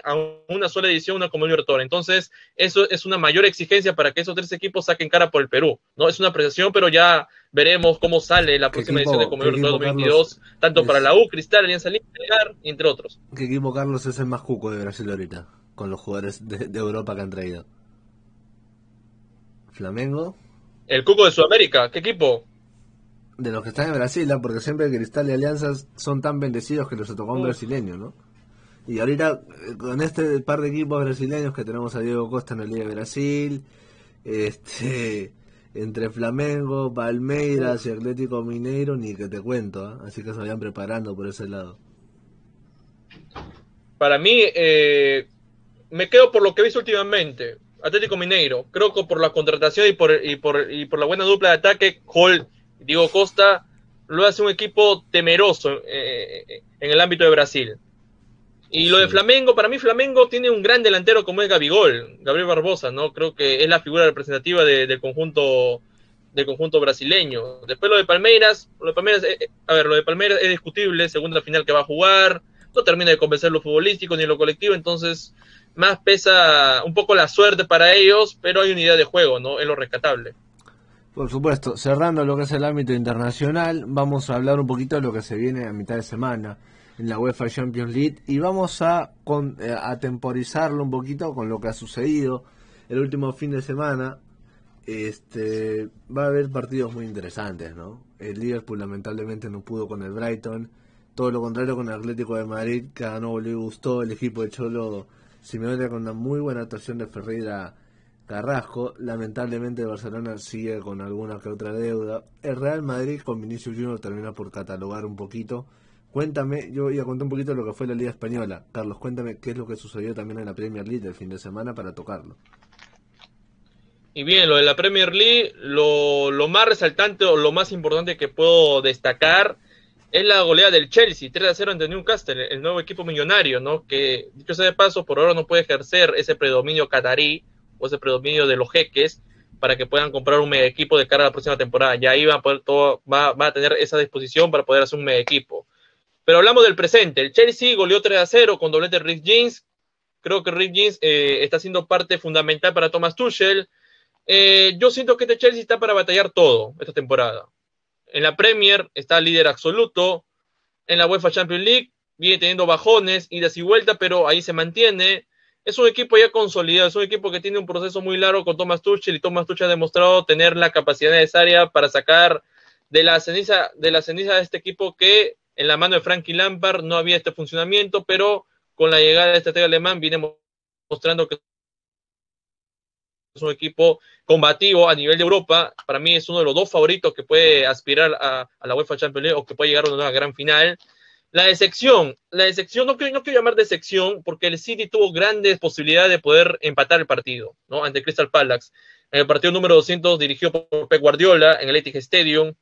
a una sola edición, una Copa Libertadores. Entonces, eso es una mayor exigencia para que esos tres equipos saquen cara por el Perú. No es una apreciación, pero ya veremos cómo sale la próxima edición de Copa Libertadores 2022, tanto para la U, Cristal, Alianza Lima, entre otros. ¿Qué equipo, Carlos, es el más cuco de Brasil ahorita? Con los jugadores de, Europa que han traído. Flamengo. El cuco de Sudamérica, ¿qué equipo? De los que están en Brasil, porque siempre Cristal y Alianzas son tan bendecidos que los tocó un brasileño, ¿no? Y ahorita, eh, con este par de equipos brasileños que tenemos a Diego Costa en la Liga de Brasil, este, entre Flamengo, Palmeiras y Atlético Mineiro, ni que te cuento, ¿ah? así que se vayan preparando por ese lado. Para mí, eh, me quedo por lo que he visto últimamente. Atlético Mineiro, creo que por la contratación y por, y por, y por la buena dupla de ataque, Hall Diego Costa lo hace un equipo temeroso eh, en el ámbito de Brasil. Y lo de Flamengo, para mí Flamengo tiene un gran delantero como es Gabigol, Gabriel Barbosa, ¿no? Creo que es la figura representativa del conjunto del conjunto brasileño. Después lo de Palmeiras, lo de Palmeiras, eh, eh, a ver, lo de Palmeiras es discutible, segunda final que va a jugar, no termina de convencer lo futbolístico ni lo colectivo, entonces más pesa un poco la suerte para ellos, pero hay unidad de juego, ¿no? Es lo rescatable. Por supuesto, cerrando lo que es el ámbito internacional, vamos a hablar un poquito de lo que se viene a mitad de semana en la UEFA Champions League y vamos a, con, eh, temporizarlo un poquito con lo que ha sucedido el último fin de semana. Este, va a haber partidos muy interesantes, ¿no? El Liverpool lamentablemente no pudo con el Brighton, todo lo contrario con el Atlético de Madrid, que ganó le gustó el equipo de Cholo Simeone con una muy buena actuación de Ferreira Carrasco. Lamentablemente el Barcelona sigue con alguna que otra deuda. El Real Madrid con Vinicius Junior termina por catalogar un poquito Cuéntame, yo voy a contar un poquito lo que fue la Liga Española. Carlos, cuéntame qué es lo que sucedió también en la Premier League el fin de semana para tocarlo. Y bien, lo de la Premier League, lo, lo más resaltante o lo más importante que puedo destacar es la goleada del Chelsea, 3 a 0 ante Newcastle, el nuevo equipo millonario, ¿no? Que, dicho sea de paso, por ahora no puede ejercer ese predominio catarí o ese predominio de los jeques para que puedan comprar un mega equipo de cara a la próxima temporada. Ya ahí va a, poder todo, va, va a tener esa disposición para poder hacer un mega equipo. Pero hablamos del presente. El Chelsea goleó 3 a 0 con doblete de Rick James. Creo que Rick James eh, está siendo parte fundamental para Thomas Tuchel. Eh, yo siento que este Chelsea está para batallar todo esta temporada. En la Premier está líder absoluto. En la UEFA Champions League viene teniendo bajones, idas y vueltas, pero ahí se mantiene. Es un equipo ya consolidado, es un equipo que tiene un proceso muy largo con Thomas Tuchel y Thomas Tuchel ha demostrado tener la capacidad necesaria para sacar de la ceniza de la ceniza de este equipo que en la mano de Frankie Lampard no había este funcionamiento, pero con la llegada de este alemán viene mostrando que es un equipo combativo a nivel de Europa. Para mí es uno de los dos favoritos que puede aspirar a, la UEFA Champions League o que puede llegar a una gran final. La decepción, la decepción, no quiero, no quiero llamar decepción porque el City tuvo grandes posibilidades de poder empatar el partido, ¿no? Ante Crystal Palace. En el partido número 200 dirigido por Pep Guardiola en el Etihad Stadium.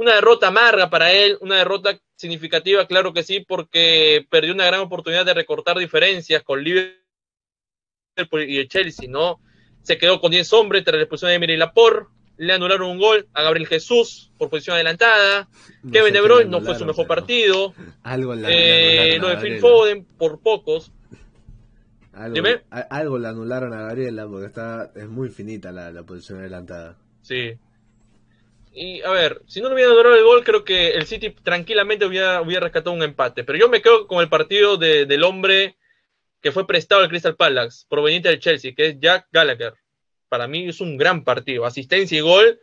Una derrota amarga para él, una derrota significativa, claro que sí, porque perdió una gran oportunidad de recortar diferencias con Liverpool y el Chelsea, ¿no? se quedó con 10 hombres tras la expulsión de Emily Laporte. Le anularon un gol a Gabriel Jesús por posición adelantada. Kevin De Bruyne no fue su mejor partido. Algo eh, lo de Phil Foden por pocos. Algo, algo, le anularon a Gabriela porque está es muy finita la, posición adelantada. Sí. Y a ver, si no le hubiera anulado el gol, creo que el City tranquilamente hubiera, hubiera rescatado un empate. Pero yo me quedo con el partido del hombre que fue prestado al Crystal Palace, proveniente del Chelsea, que es Jack Gallagher. Para mí es un gran partido. Asistencia y gol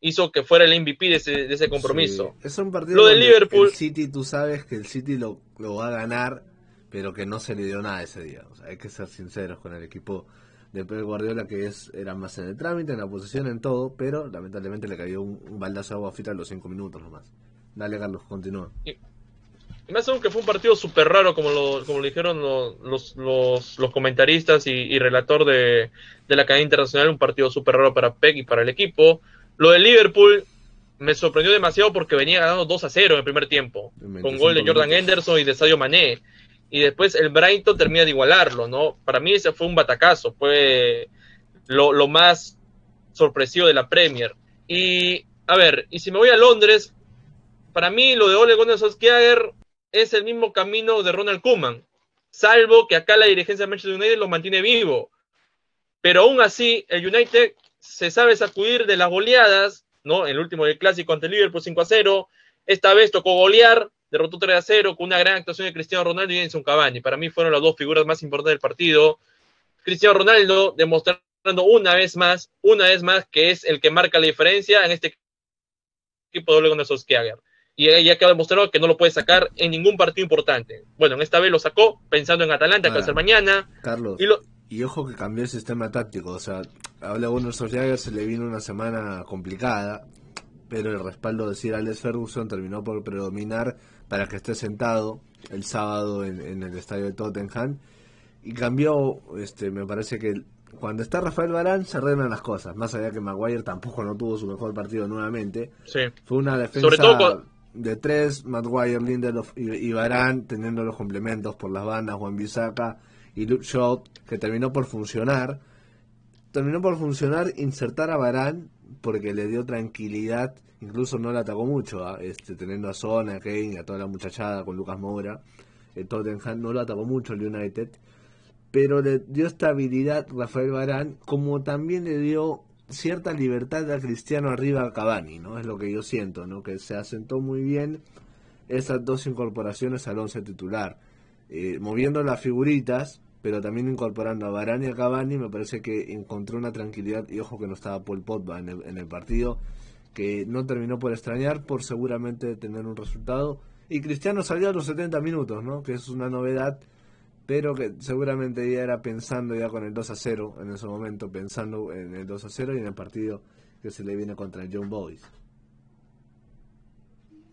hizo que fuera el MVP de ese, compromiso. es un partido lo de Liverpool. El City, tú sabes que el City lo, va a ganar, pero que no se le dio nada ese día. hay que ser sinceros con el equipo de Pep Guardiola, que es, era más en el trámite, en la posición, en todo, pero lamentablemente le cayó un, baldazo de agua frita a los cinco minutos nomás. Dale, Carlos, continúa. Y más aún que fue un partido súper raro, como lo, como dijeron los, los, los, comentaristas y, relator de, la cadena internacional, un partido súper raro para Peck y para el equipo. Lo de Liverpool me sorprendió demasiado porque venía ganando 2 a 0 en el primer tiempo, con gol de Jordan Henderson y de Sadio Mané. Y después el Brighton termina de igualarlo, ¿no? Para mí ese fue un batacazo, fue lo, más sorpresivo de la Premier. Y, a ver, y si me voy a Londres, para mí lo de Ole Gunnar Solskjaer es el mismo camino de Ronald Koeman, salvo que acá la dirigencia de Manchester United lo mantiene vivo. Pero aún así, el United se sabe sacudir de las goleadas, ¿no? El último del clásico ante Liverpool 5 a 0. Esta vez tocó golear, derrotó 3 a 0 con una gran actuación de Cristiano Ronaldo y Edson Cavani. Para mí fueron las dos figuras más importantes del partido. Cristiano Ronaldo demostrando una vez más, una vez más que es el que marca la diferencia en este equipo de Ole Gunnar Solskjaer y ya quedó demostrado que no lo puede sacar en ningún partido importante. Bueno, en esta vez lo sacó pensando en Atalanta, que va a ser mañana. Carlos, y, ojo que cambió el sistema táctico, o sea, habla uno Solskjaer, se le vino una semana complicada, pero el respaldo de Sir Alex Ferguson terminó por predominar para que esté sentado el sábado en, el estadio de Tottenham y cambió, este, me parece que cuando está Rafael Barán se arreglan las cosas, más allá que Maguire tampoco no tuvo su mejor partido nuevamente. Sí. Fue una defensa... Todo de tres, Maguire, Lindelof y, Barán teniendo los complementos por las bandas, Juan Bisaca y Luke Shaw, que terminó por funcionar. Terminó por funcionar insertar a Barán porque le dio tranquilidad, incluso no le atacó mucho, ¿ah? este, teniendo a Zona, a Kane, a toda la muchachada con Lucas Moura. El Tottenham no lo atacó mucho el United, pero le dio estabilidad Rafael Barán, como también le dio cierta libertad a Cristiano arriba a Cavani, ¿no? Es lo que yo siento, ¿no? Que se asentó muy bien esas dos incorporaciones al once titular, eh, moviendo las figuritas, pero también incorporando a Varane y a Cavani, me parece que encontró una tranquilidad, y ojo que no estaba Paul Pogba en el, en el partido, que no terminó por extrañar, por seguramente tener un resultado, y Cristiano salió a los 70 minutos, ¿no? Que es una novedad pero que seguramente ya era pensando ya con el 2 a 0 en ese momento, pensando en el 2 a 0 y en el partido que se le viene contra el John Boys.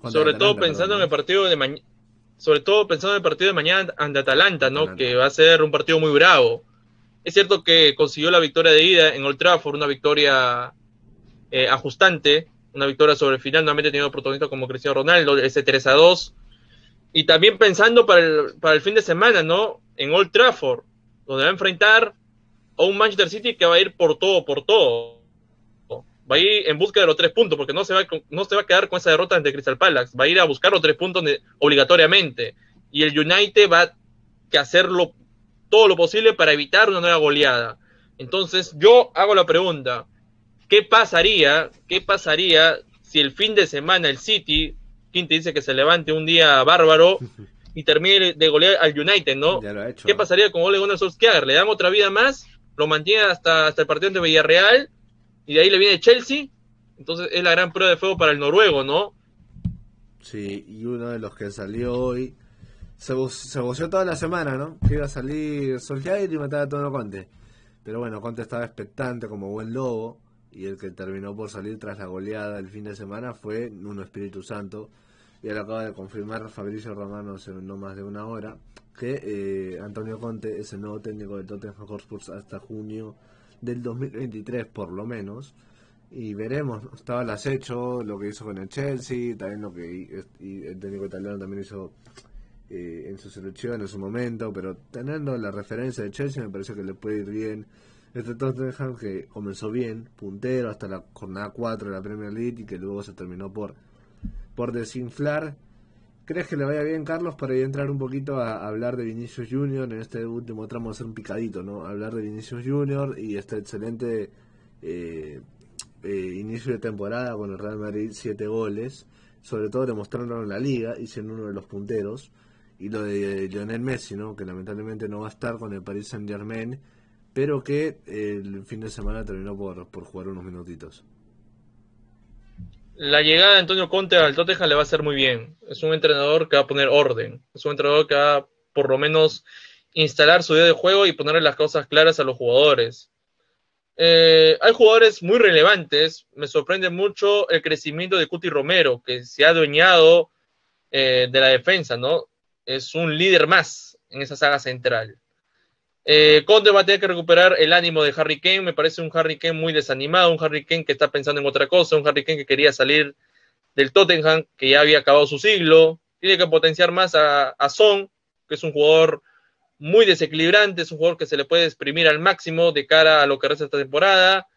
Sobre todo pensando en el partido de mañana, sobre todo pensando en el partido de mañana ante Atalanta, ¿no? Que va a ser un partido muy bravo. Es cierto que consiguió la victoria de ida en Old Trafford, una victoria eh, ajustante, una victoria sobre el final, nuevamente teniendo protagonista como Cristiano Ronaldo, ese 3 a 2. Y también pensando para el, para el fin de semana, ¿no? en Old Trafford, donde va a enfrentar a un Manchester City que va a ir por todo, por todo. Va a ir en busca de los tres puntos, porque no se va, no se va a quedar con esa derrota ante Crystal Palace. Va a ir a buscar los tres puntos obligatoriamente. Y el United va a hacerlo todo lo posible para evitar una nueva goleada. Entonces, yo hago la pregunta: ¿qué pasaría, qué pasaría si el fin de semana el City, quien te dice que se levante un día bárbaro y termine de golear al United, ¿no? ¿Qué pasaría con Ole Gunnar Solskjaer? ¿Le dan otra vida más? ¿Lo mantiene hasta, hasta el partido de Villarreal? Y de ahí le viene Chelsea. Entonces es la gran prueba de fuego para el noruego, ¿no? Sí, y uno de los que salió hoy se, se toda la semana, ¿no? Que iba a salir Solskjaer y matar a todo Conte. Pero bueno, Conte estaba expectante como buen lobo y el que terminó por salir tras la goleada el fin de semana fue Nuno Espíritu Santo. Y él acaba de confirmar Fabricio Romano hace no más de una hora que eh, Antonio Conte es el nuevo técnico de Tottenham Hotspur hasta junio del 2023 por lo menos y veremos estaba el acecho lo que hizo con el Chelsea también lo que el técnico italiano también hizo eh, en su selección en su momento pero teniendo la referencia de Chelsea me parece que le puede ir bien este Tottenham que comenzó bien, puntero hasta la jornada 4 de la Premier League y que luego se terminó por, por desinflar. ¿Crees que le vaya bien, Carlos, para entrar un poquito a, hablar de Vinicius Junior? En este último tramo hacer un picadito, ¿no? Hablar de Vinicius Junior y este excelente eh, eh, inicio de temporada con el Real Madrid, 7 goles, sobre todo demostrándolo en la liga y siendo uno de los punteros. Y lo de Lionel Messi, ¿no? Que lamentablemente no va a estar con el Paris Saint Germain pero que el fin de semana terminó por, por jugar unos minutitos. La llegada de Antonio Conte al Tottenham le va a hacer muy bien. Es un entrenador que va a poner orden. Es un entrenador que va por lo menos instalar su idea de juego y ponerle las cosas claras a los jugadores. Eh, hay jugadores muy relevantes. Me sorprende mucho el crecimiento de Cuti Romero, que se ha adueñado eh, de la defensa, ¿no? Es un líder más en esa saga central. Eh, Conte va a tener que recuperar el ánimo de Harry Kane. Me parece un Harry Kane muy desanimado, un Harry Kane que está pensando en otra cosa, un Harry Kane que quería salir del Tottenham, que ya había acabado su siglo. Tiene que potenciar más a, Son, que es un jugador muy desequilibrante, es un jugador que se le puede exprimir al máximo de cara a lo que resta esta temporada.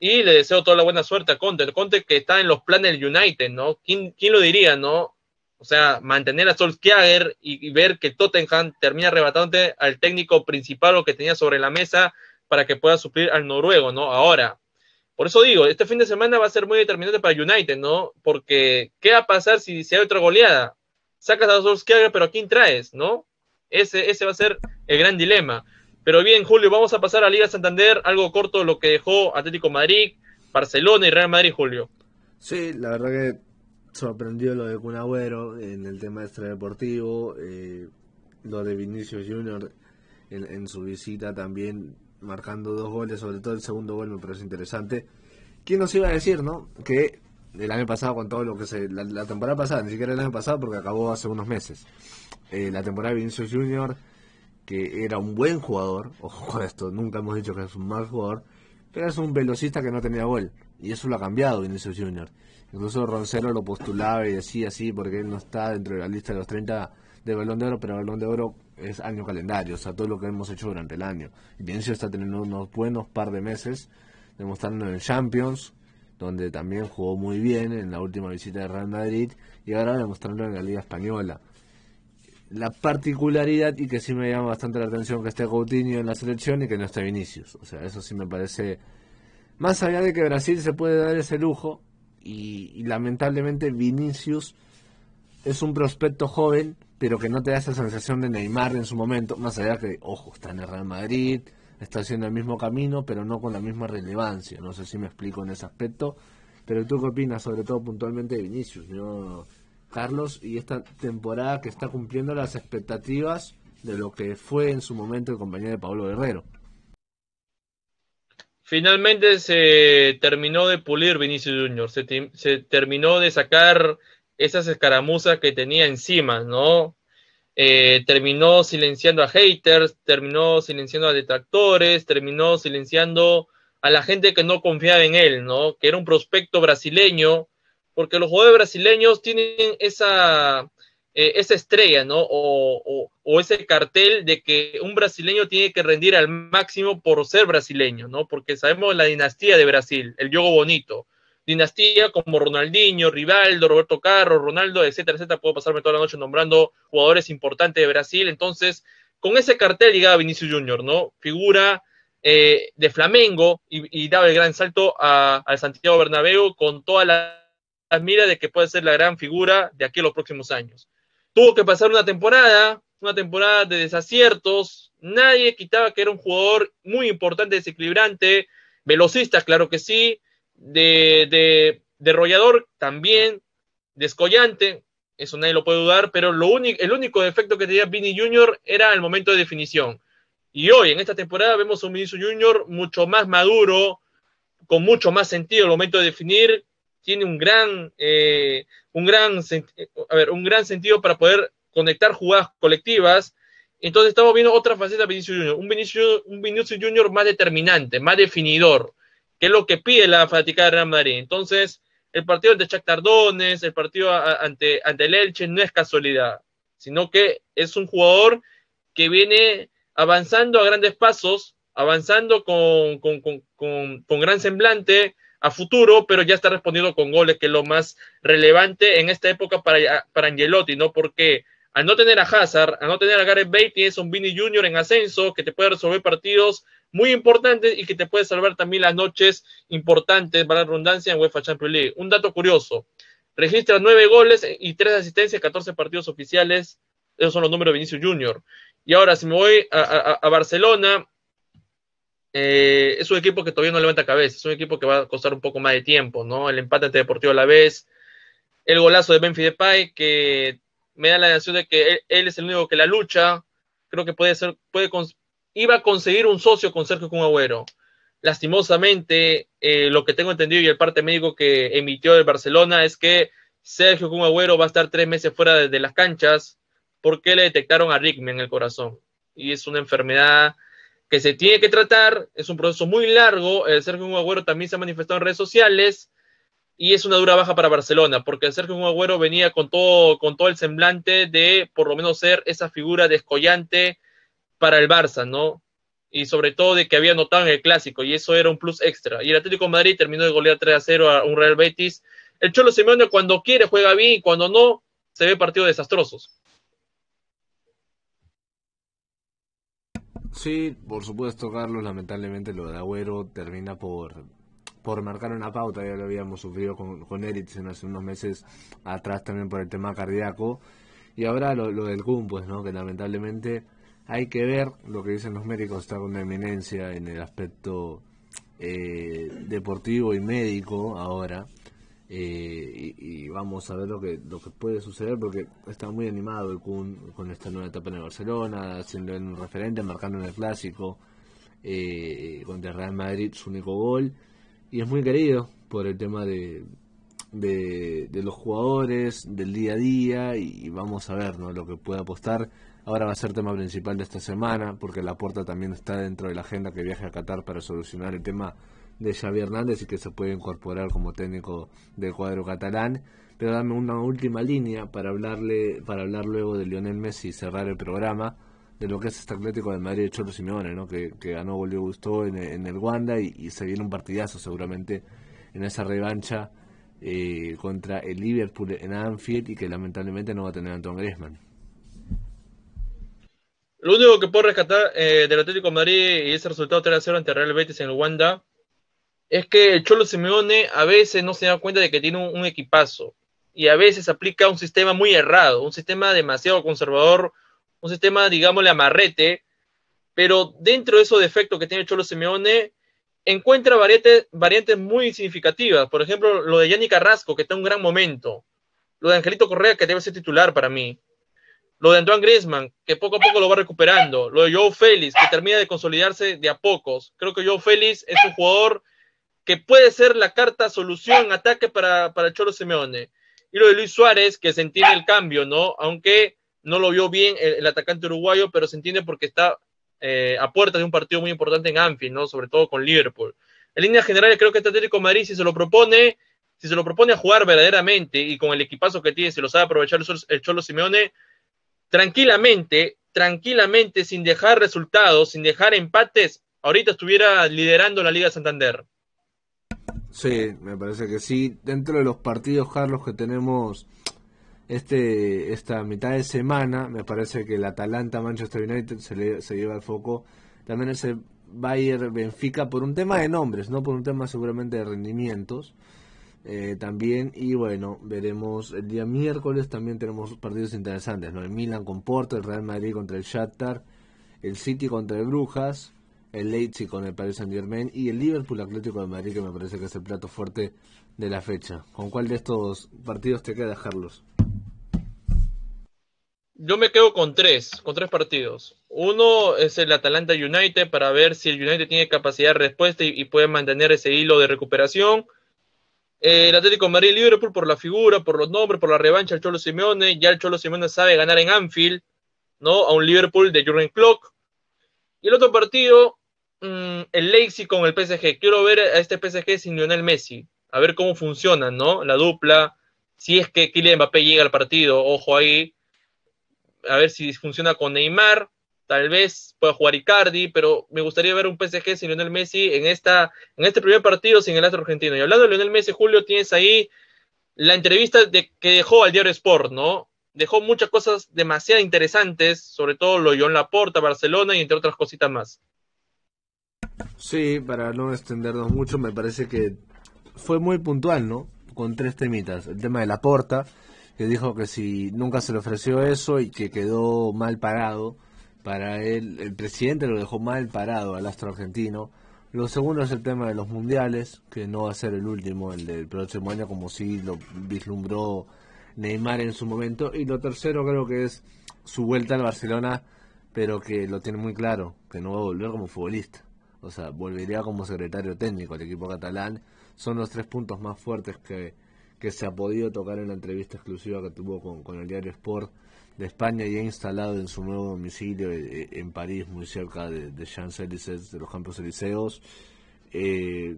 Y le deseo toda la buena suerte a Conte. Conte que está en los planes del United, ¿no? ¿Quién, quién lo diría, no? O sea, mantener a Solskjaer y, ver que Tottenham termina arrebatándote al técnico principal o que tenía sobre la mesa para que pueda suplir al noruego, ¿no? Ahora, por eso digo, este fin de semana va a ser muy determinante para United, ¿no? Porque, ¿qué va a pasar si, si hay otra goleada? Sacas a Solskjaer, pero ¿a quién traes, no? Ese, ese va a ser el gran dilema. Pero bien, Julio, vamos a pasar a Liga Santander, algo corto lo que dejó Atlético Madrid, Barcelona y Real Madrid, Julio. Sí, la verdad que sorprendió lo de Cunagüero en el tema extradeportivo, eh, lo de Vinicius Junior en, su visita también marcando dos goles, sobre todo el segundo gol me parece interesante. ¿Quién nos iba a decir, no? Que el año pasado con todo lo que se... La, temporada pasada, ni siquiera el año pasado porque acabó hace unos meses. Eh, la temporada de Vinicius Junior, que era un buen jugador, ojo con esto, nunca hemos dicho que es un mal jugador, pero es un velocista que no tenía gol. Y eso lo ha cambiado Vinicius Junior. Incluso Roncero lo postulaba y decía así, porque él no está dentro de la lista de los 30 de Balón de Oro, pero Balón de Oro es año calendario, o sea, todo lo que hemos hecho durante el año. Y está teniendo unos buenos par de meses, demostrando en el Champions, donde también jugó muy bien en la última visita de Real Madrid, y ahora demostrando en la Liga Española. La particularidad, y que sí me llama bastante la atención, que esté Coutinho en la selección y que no esté Vinicius. O sea, eso sí me parece... Más allá de que Brasil se puede dar ese lujo, y, lamentablemente Vinicius es un prospecto joven, pero que no te da esa sensación de Neymar en su momento, más allá que, ojo, está en el Real Madrid, está haciendo el mismo camino, pero no con la misma relevancia. No sé si me explico en ese aspecto. Pero tú qué opinas, sobre todo puntualmente de Vinicius. Carlos, y esta temporada que está cumpliendo las expectativas de lo que fue en su momento el compañero de Pablo Guerrero. Finalmente se terminó de pulir Vinicius Junior, se, terminó de sacar esas escaramuzas que tenía encima, ¿no? Eh, terminó silenciando a haters, terminó silenciando a detractores, terminó silenciando a la gente que no confiaba en él, ¿no? Que era un prospecto brasileño, porque los jugadores brasileños tienen esa, eh, esa estrella, ¿no? O, ese cartel de que un brasileño tiene que rendir al máximo por ser brasileño, ¿no? Porque sabemos la dinastía de Brasil, el yogo bonito. Dinastía como Ronaldinho, Rivaldo, Roberto Carlos, Ronaldo, etcétera, etcétera. Puedo pasarme toda la noche nombrando jugadores importantes de Brasil. Entonces, con ese cartel llegaba Vinicius Junior, ¿no? Figura eh, de Flamengo y, daba el gran salto al Santiago Bernabéu con todas las miras de que puede ser la gran figura de aquí a los próximos años. Tuvo que pasar una temporada, una temporada de desaciertos, nadie quitaba que era un jugador muy importante, desequilibrante, velocista, claro que sí, de, de, derrollador también, descollante, eso nadie lo puede dudar, pero lo único, el único defecto que tenía Vini Jr. era el momento de definición. Y hoy, en esta temporada, vemos a un Vinicius Jr. mucho más maduro, con mucho más sentido el momento de definir, tiene un gran, eh, un gran, a ver, un gran sentido para poder conectar jugadas colectivas. Entonces estamos viendo otra faceta de Vinicius Jr., un Vinicius, un Vinicius Jr. más determinante, más definidor, que es lo que pide la fanática de Real Madrid. Entonces, el partido ante Tardones, el partido ante, ante el Elche no es casualidad, sino que es un jugador que viene avanzando a grandes pasos, avanzando con, con, gran semblante a futuro, pero ya está respondiendo con goles, que es lo más relevante en esta época para, para Angelotti, ¿no? Porque al no tener a Hazard, al no tener a Gareth Bale, tienes un Vini Jr. en ascenso que te puede resolver partidos muy importante y que te puede salvar también las noches importantes para la redundancia en UEFA Champions League. Un dato curioso, registra nueve goles y tres asistencias, 14 partidos oficiales, esos son los números de Vinicius Junior. Y ahora, si me voy a, Barcelona, eh, es un equipo que todavía no levanta cabeza, es un equipo que va a costar un poco más de tiempo, ¿no? El empate ante Deportivo a la vez, el golazo de Benfica Depay, que me da la sensación de que él, es el único que la lucha, creo que puede ser, puede, iba a conseguir un socio con Sergio Kun Agüero. Lastimosamente, eh, lo que tengo entendido y el parte médico que emitió el Barcelona es que Sergio Kun Agüero va a estar tres meses fuera de, las canchas porque le detectaron arritmia en el corazón. Y es una enfermedad que se tiene que tratar, es un proceso muy largo. El Sergio Agüero también se ha manifestado en redes sociales y es una dura baja para Barcelona, porque el Sergio Agüero venía con todo, con todo el semblante de por lo menos ser esa figura descollante para el Barça, ¿no? Y sobre todo de que había anotado en el clásico, y eso era un plus extra. Y el Atlético de Madrid terminó de golear 3 a 0 a un Real Betis. El Cholo Simeone cuando quiere juega bien y cuando no, se ve partidos desastrosos. Sí, por supuesto, Carlos. Lamentablemente lo de Agüero termina por, por marcar una pauta. Ya lo habíamos sufrido con, con Eriksen hace unos meses atrás también por el tema cardíaco. Y ahora lo, del Kun, pues, ¿no? Que lamentablemente hay que ver lo que dicen los médicos, está con eminencia en el aspecto eh, deportivo y médico ahora. Eh, y, vamos a ver lo que lo que puede suceder porque está muy animado el Kun con esta nueva etapa en el Barcelona, siendo un referente, marcando en el clásico eh, contra Real Madrid su único gol y es muy querido por el tema de, de, los jugadores, del día a día y, vamos a ver ¿no? lo que puede apostar Ahora va a ser tema principal de esta semana, porque la puerta también está dentro de la agenda que viaje a Qatar para solucionar el tema de Xavi Hernández y que se puede incorporar como técnico del cuadro catalán. Pero dame una última línea para hablarle, para hablar luego de Lionel Messi y cerrar el programa de lo que es este Atlético de Madrid de Cholo Simeone, ¿no? que, ganó volvió gustó en, el Wanda y, se viene un partidazo seguramente en esa revancha eh, contra el Liverpool en Anfield y que lamentablemente no va a tener Antoine Griezmann. Lo único que puedo rescatar eh, del Atlético de Madrid y ese resultado 3-0 ante Real Betis en el Wanda es que el Cholo Simeone a veces no se da cuenta de que tiene un, equipazo y a veces aplica un sistema muy errado, un sistema demasiado conservador, un sistema, digámosle, amarrete, pero dentro de esos defectos que tiene el Cholo Simeone encuentra variantes, variantes muy significativas. Por ejemplo, lo de Yannick Carrasco, que está en un gran momento. Lo de Angelito Correa, que debe ser titular para mí. Lo de Antoine Griezmann, que poco a poco lo va recuperando. Lo de Joe Félix, que termina de consolidarse de a pocos. Creo que Joe Félix es un jugador que puede ser la carta solución, ataque para, para Cholo Simeone. Y lo de Luis Suárez, que se entiende el cambio, ¿no? Aunque no lo vio bien el, atacante uruguayo, pero se entiende porque está eh, a puerta de un partido muy importante en Anfield, ¿no? Sobre todo con Liverpool. En líneas generales, creo que este Atlético Madrid, si se lo propone, si se lo propone a jugar verdaderamente y con el equipazo que tiene, si lo sabe aprovechar el Cholo Simeone, tranquilamente, tranquilamente, sin dejar resultados, sin dejar empates, ahorita estuviera liderando la Liga Santander. Sí, me parece que sí. Dentro de los partidos, Carlos, que tenemos este esta mitad de semana, me parece que el Atalanta Manchester United se, le, se lleva el foco. También ese Bayern Benfica por un tema de nombres, no por un tema seguramente de rendimientos. Eh, también y bueno veremos el día miércoles también tenemos partidos interesantes no el Milan con Porto el Real Madrid contra el Shakhtar el City contra el Brujas el Leipzig con el Paris Saint Germain y el Liverpool Atlético de Madrid que me parece que es el plato fuerte de la fecha con cuál de estos partidos te queda Carlos yo me quedo con tres, con tres partidos. Uno es el Atalanta United para ver si el United tiene capacidad de respuesta y, puede mantener ese hilo de recuperación. el Atlético Madrid Liverpool por la figura, por los nombres, por la revancha del Cholo Simeone. Ya el Cholo Simeone sabe ganar en Anfield, ¿no? A un Liverpool de Jurgen Klopp. Y el otro partido, mm, el Leipzig con el PSG. Quiero ver a este PSG sin Lionel Messi. A ver cómo funciona, ¿no? La dupla. Si es que Kylian Mbappé llega al partido, ojo ahí a ver si funciona con Neymar, tal vez pueda jugar Icardi, pero me gustaría ver un PSG sin Lionel Messi en, esta, en este primer partido sin el astro argentino. Y hablando de Lionel Messi, Julio, tienes ahí la entrevista de, que dejó al diario Sport, ¿no? Dejó muchas cosas demasiado interesantes, sobre todo lo de John Laporta, Barcelona y entre otras cositas más. Sí, para no extendernos mucho, me parece que fue muy puntual, ¿no? Con tres temitas. El tema de Laporta, que dijo que si nunca se le ofreció eso y que quedó mal parado para él, el presidente lo dejó mal parado al astro argentino. Lo segundo es el tema de los mundiales, que no va a ser el último, el del próximo año, como si lo vislumbró Neymar en su momento. Y lo tercero creo que es su vuelta al Barcelona, pero que lo tiene muy claro, que no va a volver como futbolista. O sea, volvería como secretario técnico al equipo catalán. Son los tres puntos más fuertes que, que se ha podido tocar en la entrevista exclusiva que tuvo con, el diario Sport de España y ha instalado en su nuevo domicilio eh, eh, en París, muy cerca de, de Champs-Élysées, de los Campos Elíseos. Eh,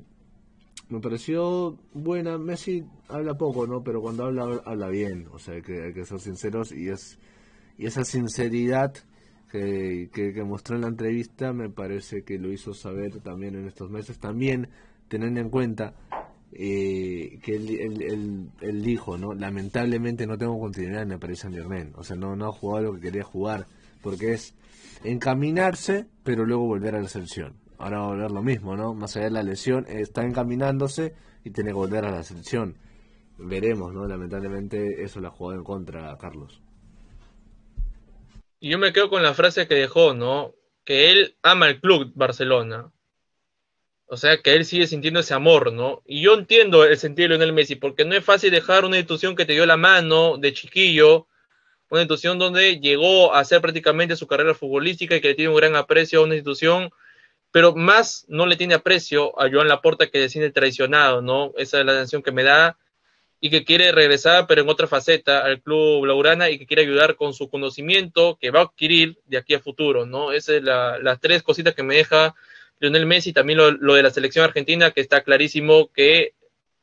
me pareció buena. Messi habla poco, ¿no? Pero cuando habla, habla bien. O sea, hay que, hay que ser sinceros y es y esa sinceridad que, que, que, mostró en la entrevista me parece que lo hizo saber también en estos meses. También teniendo en cuenta eh, que él, dijo, ¿no? Lamentablemente no tengo continuidad en el Paris Saint Germain. O sea, no, no ha jugado lo que quería jugar. Porque es encaminarse, pero luego volver a la selección. Ahora va a volver lo mismo, ¿no? Más allá de la lesión, está encaminándose y tiene que volver a la selección. Veremos, ¿no? Lamentablemente eso la ha jugado en contra, Carlos. Y yo me quedo con la frase que dejó, ¿no? Que él ama el club Barcelona o sea, que él sigue sintiendo ese amor, ¿no? Y yo entiendo el sentido de Lionel Messi, porque no es fácil dejar una institución que te dio la mano de chiquillo, una institución donde llegó a hacer prácticamente su carrera futbolística y que le tiene un gran aprecio a una institución, pero más no le tiene aprecio a Joan Laporta que se siente traicionado, ¿no? Esa es la sensación que me da y que quiere regresar, pero en otra faceta, al club Laurana y que quiere ayudar con su conocimiento que va a adquirir de aquí a futuro, ¿no? Esas son las tres cositas que me deja Lionel Messi, también lo, de la selección argentina, que está clarísimo que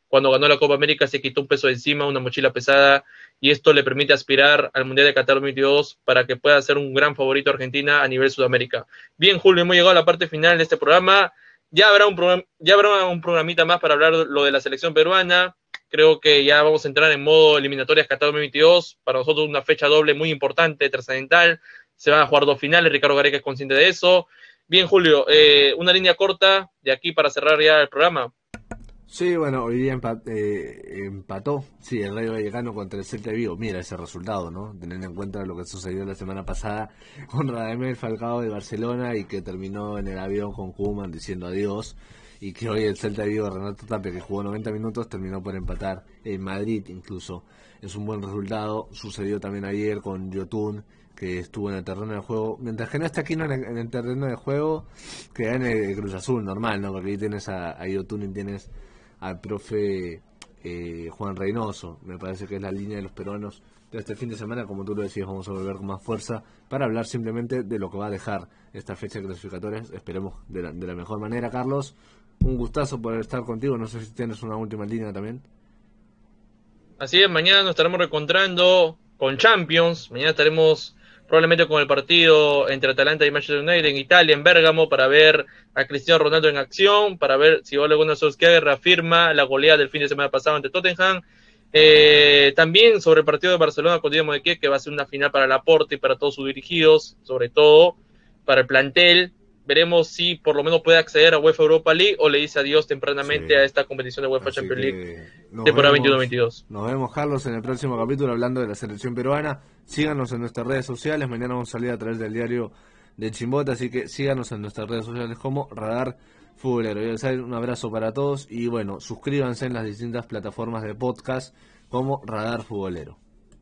cuando ganó la Copa América se quitó un peso de encima, una mochila pesada, y esto le permite aspirar al Mundial de Qatar 2022 para que pueda ser un gran favorito Argentina a nivel Sudamérica. Bien, Julio, hemos llegado a la parte final de este programa. Ya habrá un, ya habrá un programita más para hablar lo de la selección peruana. Creo que ya vamos a entrar en modo eliminatorias Qatar 2022. Para nosotros una fecha doble muy importante, trascendental. Se van a jugar dos finales, Ricardo Gareca es consciente de eso. Bien, Julio, eh, una línea corta de aquí para cerrar ya el programa. Sí, bueno, hoy día eh, empató, sí, el Rayo Vallecano contra el Celta de Vigo. Mira ese resultado, ¿no? Teniendo en cuenta lo que sucedió la semana pasada con Radamel Falcao de Barcelona y que terminó en el avión con Kuman diciendo adiós. Y que hoy el Celta de Vigo, Renato Tapia, que jugó 90 minutos, terminó por empatar en Madrid incluso. Es un buen resultado. Sucedió también ayer con Yotun que estuvo en el terreno de juego. Mientras que no está aquí en el, terreno de juego, queda en el Cruz Azul, normal, ¿no? Porque ahí tienes a, a y tienes al profe eh, Juan Reynoso. Me parece que es la línea de los peruanos de este fin de semana. Como tú lo decías, vamos a volver con más fuerza para hablar simplemente de lo que va a dejar esta fecha de clasificatorias. Esperemos de la, de la mejor manera, Carlos. Un gustazo poder estar contigo. No sé si tienes una última línea también. Así es, mañana nos estaremos reencontrando con Champions. Mañana estaremos probablemente con el partido entre Atalanta y Manchester United en Italia, en Bérgamo, para ver a Cristiano Ronaldo en acción, para ver si Ole Gunnar Solskjaer reafirma la goleada del fin de semana pasado ante Tottenham. Eh, también sobre el partido de Barcelona con Dinamo de que va a ser una final para Laporte y para todos sus dirigidos, sobre todo para el plantel, veremos si por lo menos puede acceder a UEFA Europa League o le dice adiós tempranamente a esta competición de UEFA Champions League temporada 21-22. Nos vemos, Carlos, en el próximo capítulo hablando de la selección peruana. Síganos en nuestras redes sociales. Mañana vamos a salir a través del diario de Chimbota, así que síganos en nuestras redes sociales como Radar Futbolero. un abrazo para todos y bueno, suscríbanse en las distintas plataformas de podcast como Radar Futbolero.